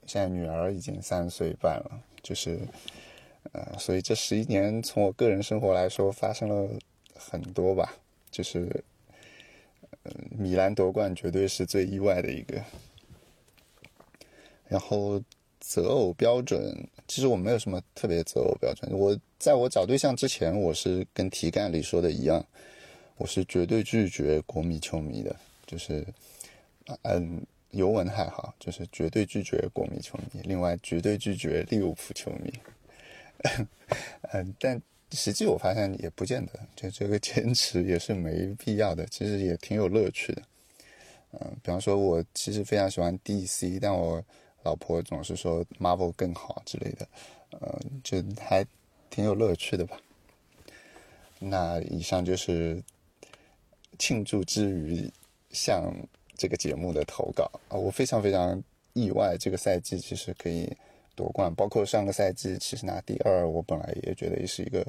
现在女儿已经三岁半了，就是呃，所以这十一年从我个人生活来说，发生了很多吧，就是。米兰夺冠绝对是最意外的一个。然后择偶标准，其实我没有什么特别择偶标准。我在我找对象之前，我是跟题干里说的一样，我是绝对拒绝国米球迷的，就是嗯，尤文还好，就是绝对拒绝国米球迷，另外绝对拒绝利物浦球迷。嗯，但。实际我发现也不见得，就这个坚持也是没必要的，其实也挺有乐趣的。嗯，比方说，我其实非常喜欢 DC，但我老婆总是说 Marvel 更好之类的，嗯，就还挺有乐趣的吧。那以上就是庆祝之余向这个节目的投稿啊，我非常非常意外，这个赛季其实可以。夺冠，包括上个赛季其实拿第二，我本来也觉得也是一个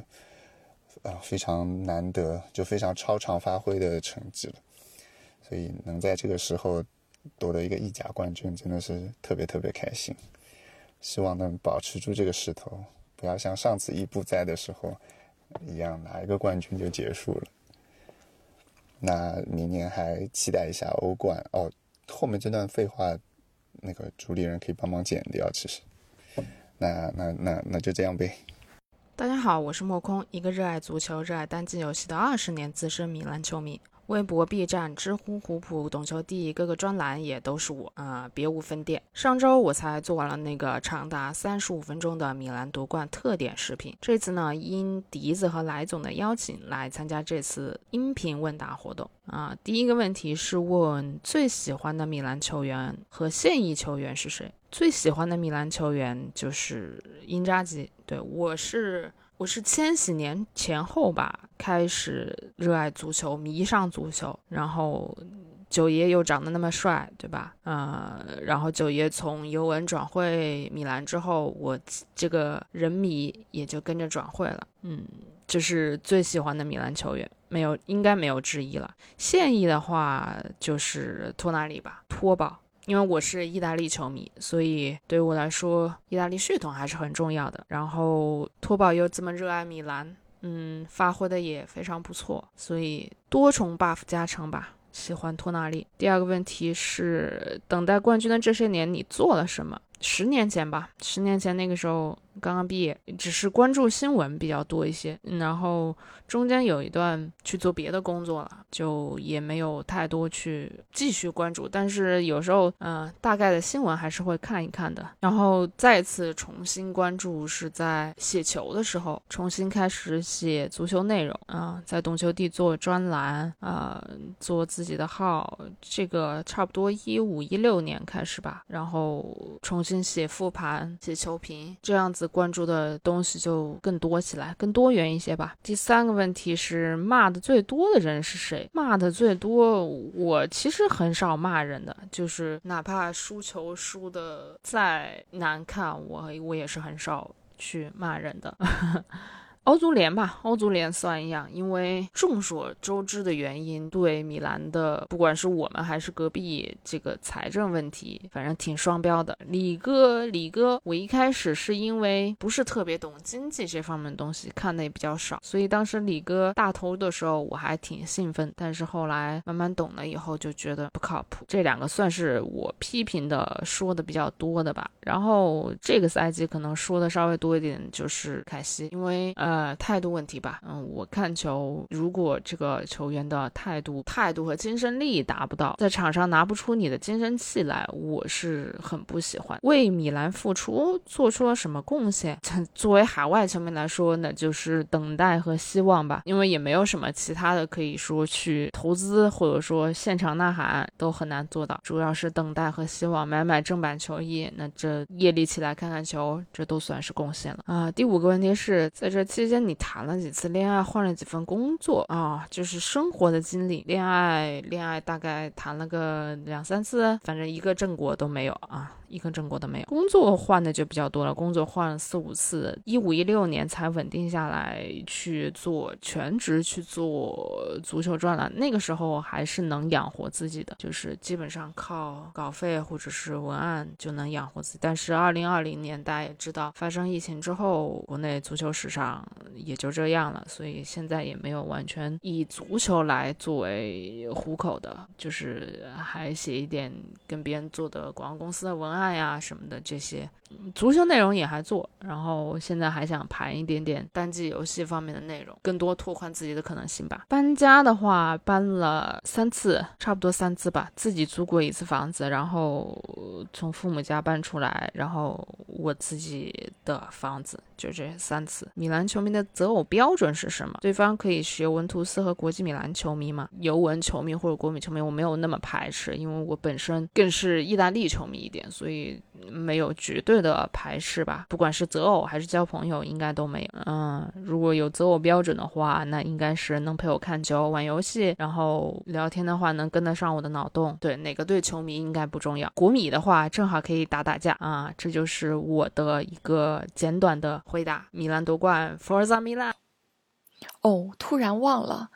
啊非常难得，就非常超常发挥的成绩了。所以能在这个时候夺得一个意甲冠军，真的是特别特别开心。希望能保持住这个势头，不要像上次伊布在的时候一样拿一个冠军就结束了。那明年还期待一下欧冠哦。后面这段废话，那个主理人可以帮忙剪掉，其实。那那那那就这样呗。大家好，我是莫空，一个热爱足球、热爱单机游戏的二十年资深米兰球迷。微博、B 站、知乎、虎扑、懂球帝各个专栏也都是我啊，别无分店。上周我才做完了那个长达三十五分钟的米兰夺冠特点视频，这次呢，因笛子和来总的邀请来参加这次音频问答活动啊。第一个问题是问最喜欢的米兰球员和现役球员是谁？最喜欢的米兰球员就是因扎吉，对我是。我是千禧年前后吧，开始热爱足球，迷上足球。然后九爷又长得那么帅，对吧？呃，然后九爷从尤文转会米兰之后，我这个人迷也就跟着转会了。嗯，这是最喜欢的米兰球员，没有，应该没有之一了。现役的话就是托纳里吧，托宝。因为我是意大利球迷，所以对于我来说，意大利血统还是很重要的。然后托宝又这么热爱米兰，嗯，发挥的也非常不错，所以多重 buff 加成吧，喜欢托纳利。第二个问题是，等待冠军的这些年，你做了什么？十年前吧，十年前那个时候刚刚毕业，只是关注新闻比较多一些，然后中间有一段去做别的工作了，就也没有太多去继续关注。但是有时候，嗯，大概的新闻还是会看一看的。然后再次重新关注是在写球的时候，重新开始写足球内容啊，在懂球帝做专栏啊，做自己的号，这个差不多一五一六年开始吧，然后重。新写复盘、写球评，这样子关注的东西就更多起来，更多元一些吧。第三个问题是骂的最多的人是谁？骂的最多，我其实很少骂人的，就是哪怕输球输的再难看，我我也是很少去骂人的。欧足联吧，欧足联算一样，因为众所周知的原因，对米兰的不管是我们还是隔壁这个财政问题，反正挺双标的。李哥，李哥，我一开始是因为不是特别懂经济这方面东西，看的也比较少，所以当时李哥大头的时候我还挺兴奋，但是后来慢慢懂了以后就觉得不靠谱。这两个算是我批评的说的比较多的吧。然后这个赛季可能说的稍微多一点就是凯西，因为呃。呃，态度问题吧。嗯，我看球，如果这个球员的态度、态度和精神力达不到，在场上拿不出你的精神气来，我是很不喜欢。为米兰付出，做出了什么贡献？作为海外球迷来说，那就是等待和希望吧。因为也没有什么其他的可以说去投资，或者说现场呐喊都很难做到。主要是等待和希望，买买正版球衣，那这夜里起来看看球，这都算是贡献了啊。第五个问题是在这期。之前你谈了几次恋爱，换了几份工作啊，就是生活的经历。恋爱，恋爱大概谈了个两三次，反正一个正果都没有啊。一个正果都没有，工作换的就比较多了，工作换了四五次，一五一六年才稳定下来去做全职去做足球专栏，那个时候还是能养活自己的，就是基本上靠稿费或者是文案就能养活自己。但是二零二零年大家也知道，发生疫情之后，国内足球史上也就这样了，所以现在也没有完全以足球来作为糊口的，就是还写一点跟别人做的广告公司的文案。爱呀什么的这些，足球内容也还做，然后现在还想盘一点点单机游戏方面的内容，更多拓宽自己的可能性吧。搬家的话，搬了三次，差不多三次吧。自己租过一次房子，然后从父母家搬出来，然后我自己的房子，就这三次。米兰球迷的择偶标准是什么？对方可以是尤文图斯和国际米兰球迷吗？尤文球迷或者国米球迷，我没有那么排斥，因为我本身更是意大利球迷一点，所以没有绝对的排斥吧，不管是择偶还是交朋友，应该都没有。嗯，如果有择偶标准的话，那应该是能陪我看球、玩游戏，然后聊天的话能跟得上我的脑洞。对，哪个队球迷应该不重要。国米的话，正好可以打打架啊。这就是我的一个简短的回答。米兰夺冠，Forza 米兰。哦，突然忘了，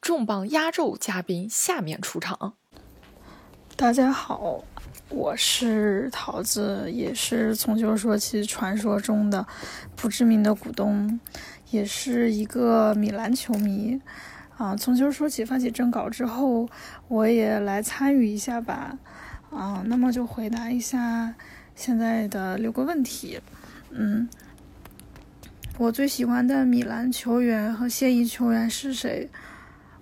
重磅压轴嘉宾下面出场。大家好。我是桃子，也是从球说起传说中的不知名的股东，也是一个米兰球迷。啊，从球说起发起征稿之后，我也来参与一下吧。啊，那么就回答一下现在的六个问题。嗯，我最喜欢的米兰球员和现役球员是谁？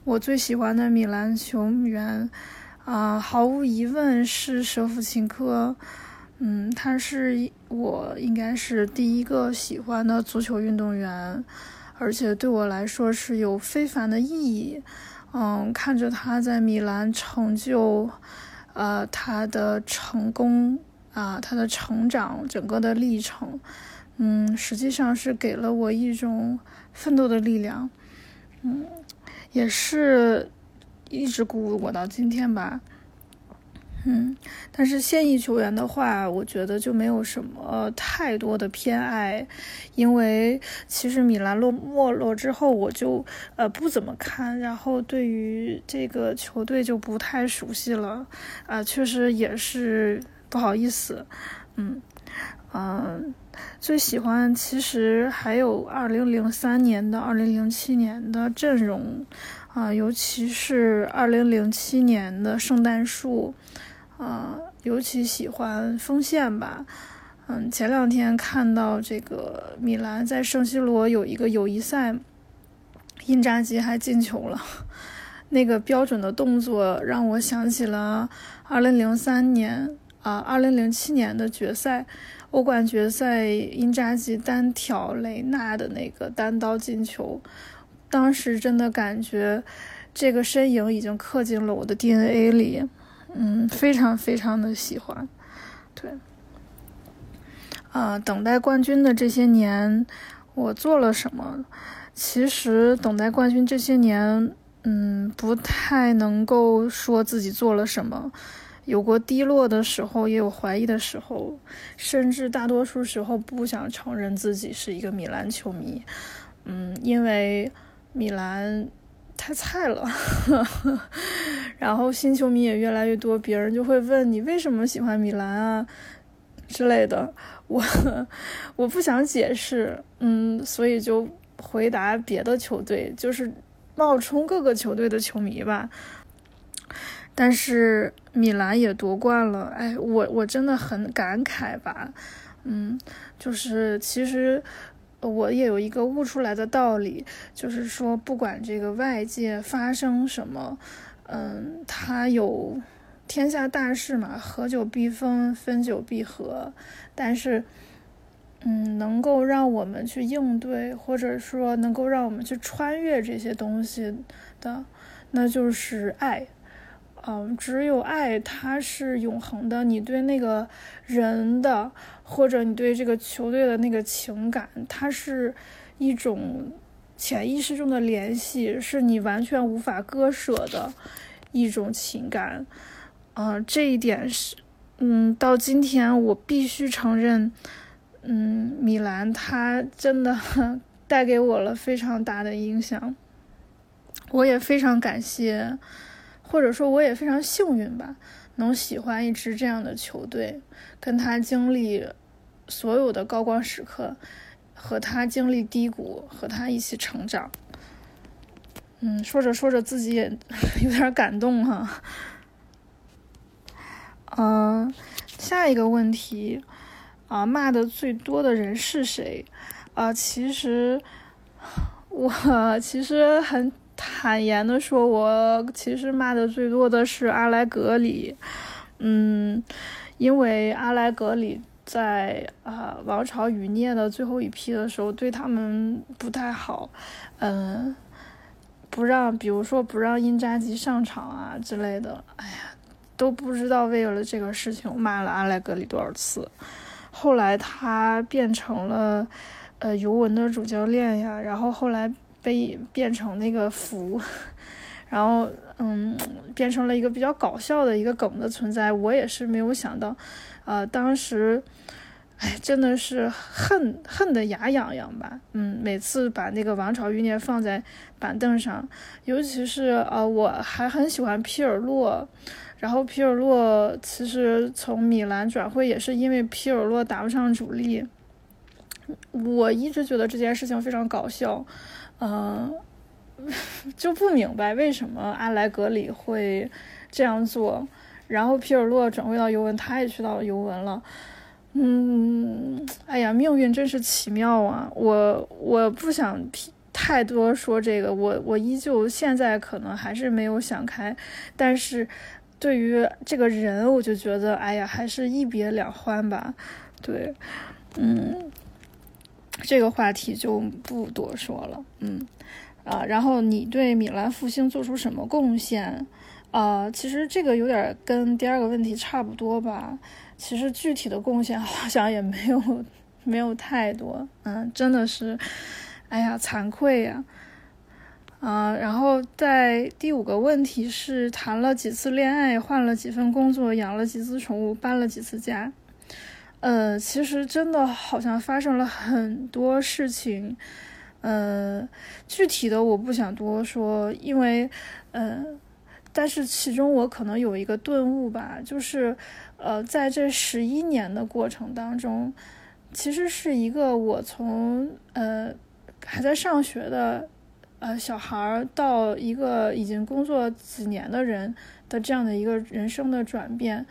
我最喜欢的米兰球员。啊，毫无疑问是舍甫琴科，嗯，他是我应该是第一个喜欢的足球运动员，而且对我来说是有非凡的意义。嗯，看着他在米兰成就，呃，他的成功啊，他的成长整个的历程，嗯，实际上是给了我一种奋斗的力量，嗯，也是。一直鼓舞我到今天吧，嗯，但是现役球员的话，我觉得就没有什么太多的偏爱，因为其实米兰落没落之后，我就呃不怎么看，然后对于这个球队就不太熟悉了，啊，确实也是不好意思，嗯嗯，最喜欢其实还有二零零三年的、二零零七年的阵容。啊，尤其是二零零七年的圣诞树，啊，尤其喜欢锋线吧。嗯，前两天看到这个米兰在圣西罗有一个友谊赛，因扎吉还进球了，那个标准的动作让我想起了二零零三年啊，二零零七年的决赛，欧冠决赛因扎吉单挑雷纳的那个单刀进球。当时真的感觉，这个身影已经刻进了我的 DNA 里，嗯，非常非常的喜欢，对，啊，等待冠军的这些年，我做了什么？其实等待冠军这些年，嗯，不太能够说自己做了什么，有过低落的时候，也有怀疑的时候，甚至大多数时候不想承认自己是一个米兰球迷，嗯，因为。米兰太菜了，然后新球迷也越来越多，别人就会问你为什么喜欢米兰啊之类的。我我不想解释，嗯，所以就回答别的球队，就是冒充各个球队的球迷吧。但是米兰也夺冠了，哎，我我真的很感慨吧，嗯，就是其实。我也有一个悟出来的道理，就是说，不管这个外界发生什么，嗯，它有天下大事嘛，合久必分，分久必合。但是，嗯，能够让我们去应对，或者说能够让我们去穿越这些东西的，那就是爱。嗯，只有爱，它是永恒的。你对那个人的，或者你对这个球队的那个情感，它是一种潜意识中的联系，是你完全无法割舍的一种情感。嗯，这一点是，嗯，到今天我必须承认，嗯，米兰它真的带给我了非常大的影响。我也非常感谢，或者说我也非常幸运吧，能喜欢一支这样的球队，跟他经历所有的高光时刻，和他经历低谷，和他一起成长。嗯，说着说着自己也 有点感动哈。嗯，下一个问题啊，骂的最多的人是谁？啊，其实 我其实很。坦言的说，我其实骂的最多的是阿莱格里，嗯，因为阿莱格里在啊王朝余孽的最后一批的时候对他们不太好，嗯，不让，比如说不让因扎吉上场啊之类的，哎呀，都不知道为了这个事情骂了阿莱格里多少次。后来他变成了呃尤文的主教练呀，然后后来。被变成那个符，然后嗯，变成了一个比较搞笑的一个梗的存在。我也是没有想到，呃，当时，哎，真的是恨恨得牙痒痒吧。嗯，每次把那个王朝余孽放在板凳上，尤其是呃，我还很喜欢皮尔洛，然后皮尔洛其实从米兰转会也是因为皮尔洛打不上主力。我一直觉得这件事情非常搞笑。嗯，就不明白为什么阿莱格里会这样做。然后皮尔洛转会到尤文，他也去到尤文了。嗯，哎呀，命运真是奇妙啊！我我不想太多说这个，我我依旧现在可能还是没有想开。但是对于这个人，我就觉得，哎呀，还是一别两欢吧。对，嗯。这个话题就不多说了，嗯，啊，然后你对米兰复兴做出什么贡献？啊，其实这个有点跟第二个问题差不多吧。其实具体的贡献好像也没有没有太多，嗯，真的是，哎呀，惭愧呀，啊，然后在第五个问题是谈了几次恋爱，换了几份工作，养了几只宠物，搬了几次家。呃，其实真的好像发生了很多事情，呃，具体的我不想多说，因为，呃，但是其中我可能有一个顿悟吧，就是，呃，在这十一年的过程当中，其实是一个我从呃还在上学的呃小孩儿到一个已经工作几年的人的这样的一个人生的转变，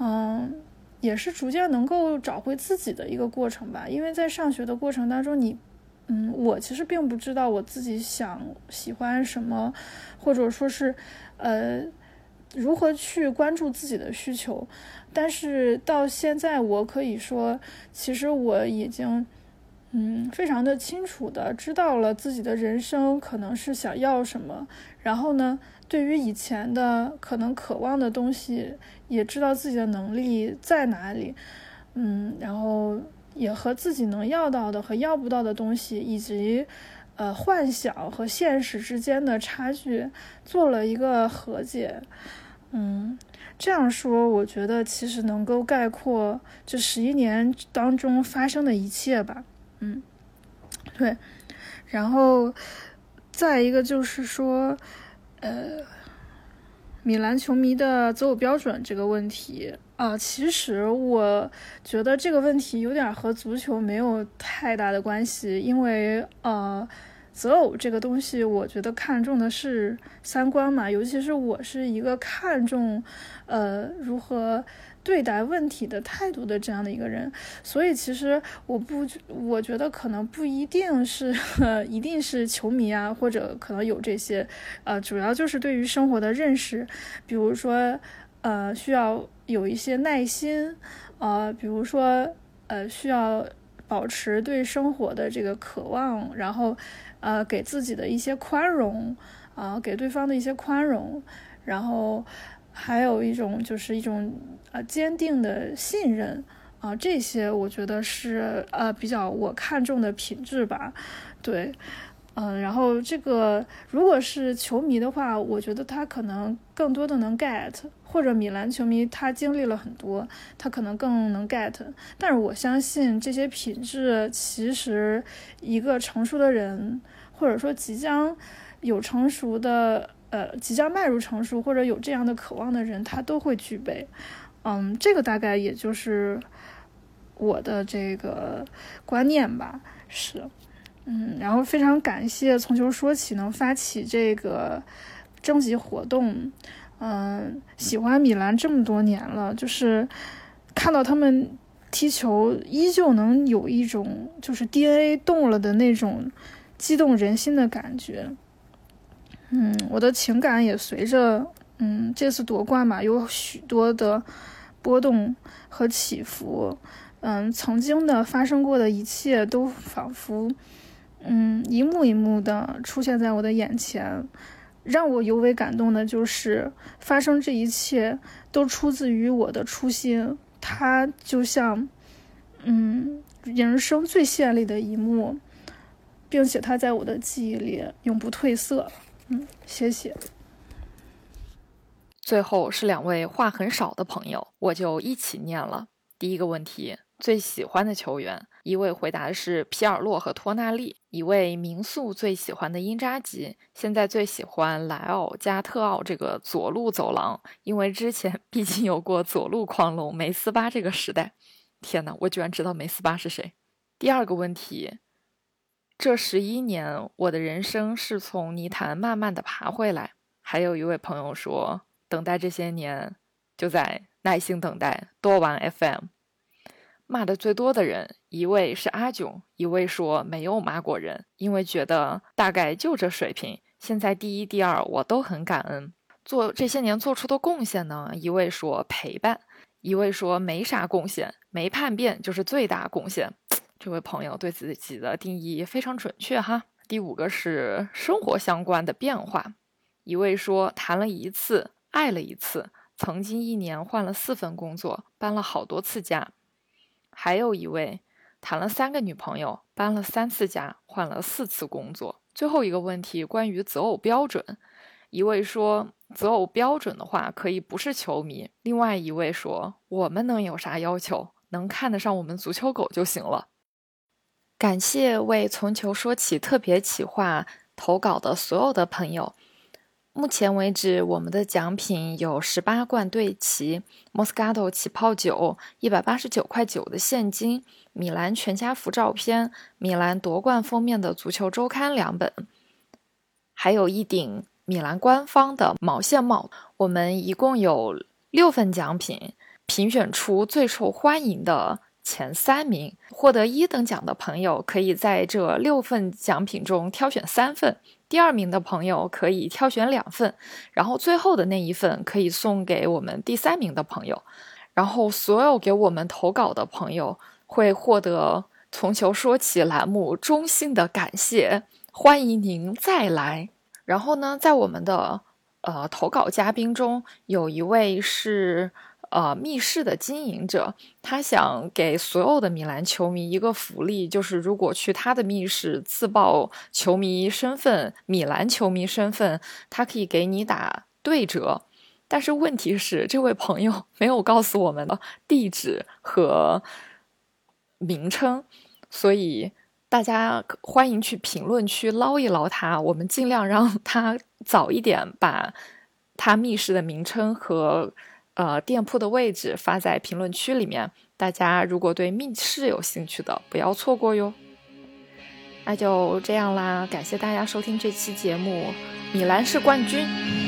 嗯。也是逐渐能够找回自己的一个过程吧，因为在上学的过程当中，你，嗯，我其实并不知道我自己想喜欢什么，或者说是，呃，如何去关注自己的需求。但是到现在，我可以说，其实我已经，嗯，非常的清楚的知道了自己的人生可能是想要什么。然后呢，对于以前的可能渴望的东西。也知道自己的能力在哪里，嗯，然后也和自己能要到的和要不到的东西，以及呃幻想和现实之间的差距做了一个和解，嗯，这样说我觉得其实能够概括这十一年当中发生的一切吧，嗯，对，然后再一个就是说，呃。米兰球迷的择偶标准这个问题啊，其实我觉得这个问题有点和足球没有太大的关系，因为呃，择偶这个东西，我觉得看重的是三观嘛，尤其是我是一个看重呃如何。对待问题的态度的这样的一个人，所以其实我不，我觉得可能不一定是，一定是球迷啊，或者可能有这些，呃，主要就是对于生活的认识，比如说，呃，需要有一些耐心，呃，比如说，呃，需要保持对生活的这个渴望，然后，呃，给自己的一些宽容，啊，给对方的一些宽容，然后。还有一种就是一种呃坚定的信任，啊，这些我觉得是呃比较我看重的品质吧。对，嗯，然后这个如果是球迷的话，我觉得他可能更多的能 get，或者米兰球迷他经历了很多，他可能更能 get。但是我相信这些品质，其实一个成熟的人，或者说即将有成熟的呃即将迈入成熟或者有这样的渴望的人，他都会具备。嗯，这个大概也就是我的这个观念吧，是，嗯，然后非常感谢从球说起能发起这个征集活动，嗯，喜欢米兰这么多年了，就是看到他们踢球依旧能有一种就是 DNA 动了的那种激动人心的感觉，嗯，我的情感也随着嗯这次夺冠嘛有许多的。波动和起伏，嗯，曾经的发生过的一切都仿佛，嗯，一幕一幕的出现在我的眼前。让我尤为感动的就是，发生这一切都出自于我的初心。它就像，嗯，人生最绚丽的一幕，并且它在我的记忆里永不褪色。嗯，谢谢。最后是两位话很少的朋友，我就一起念了。第一个问题，最喜欢的球员，一位回答的是皮尔洛和托纳利，一位民宿最喜欢的因扎吉，现在最喜欢莱奥加特奥这个左路走廊，因为之前 毕竟有过左路狂龙梅斯巴这个时代。天哪，我居然知道梅斯巴是谁。第二个问题，这十一年我的人生是从泥潭慢慢的爬回来。还有一位朋友说。等待这些年，就在耐心等待。多玩 FM，骂的最多的人，一位是阿囧，一位说没有骂过人，因为觉得大概就这水平。现在第一、第二我都很感恩。做这些年做出的贡献呢？一位说陪伴，一位说没啥贡献，没叛变就是最大贡献。这位朋友对自己的定义非常准确哈。第五个是生活相关的变化，一位说谈了一次。爱了一次，曾经一年换了四份工作，搬了好多次家。还有一位谈了三个女朋友，搬了三次家，换了四次工作。最后一个问题关于择偶标准，一位说择偶标准的话可以不是球迷，另外一位说我们能有啥要求？能看得上我们足球狗就行了。感谢为从球说起特别企划投稿的所有的朋友。目前为止，我们的奖品有十八罐对齐、Moscato 起泡酒、一百八十九块九的现金、米兰全家福照片、米兰夺冠封面的足球周刊两本，还有一顶米兰官方的毛线帽。我们一共有六份奖品，评选出最受欢迎的前三名。获得一等奖的朋友可以在这六份奖品中挑选三份。第二名的朋友可以挑选两份，然后最后的那一份可以送给我们第三名的朋友，然后所有给我们投稿的朋友会获得《从球说起》栏目衷心的感谢，欢迎您再来。然后呢，在我们的呃投稿嘉宾中，有一位是。呃，密室的经营者，他想给所有的米兰球迷一个福利，就是如果去他的密室自报球迷身份，米兰球迷身份，他可以给你打对折。但是问题是，这位朋友没有告诉我们的地址和名称，所以大家欢迎去评论区捞一捞他，我们尽量让他早一点把他密室的名称和。呃，店铺的位置发在评论区里面，大家如果对密室有兴趣的，不要错过哟。那就这样啦，感谢大家收听这期节目，米兰是冠军。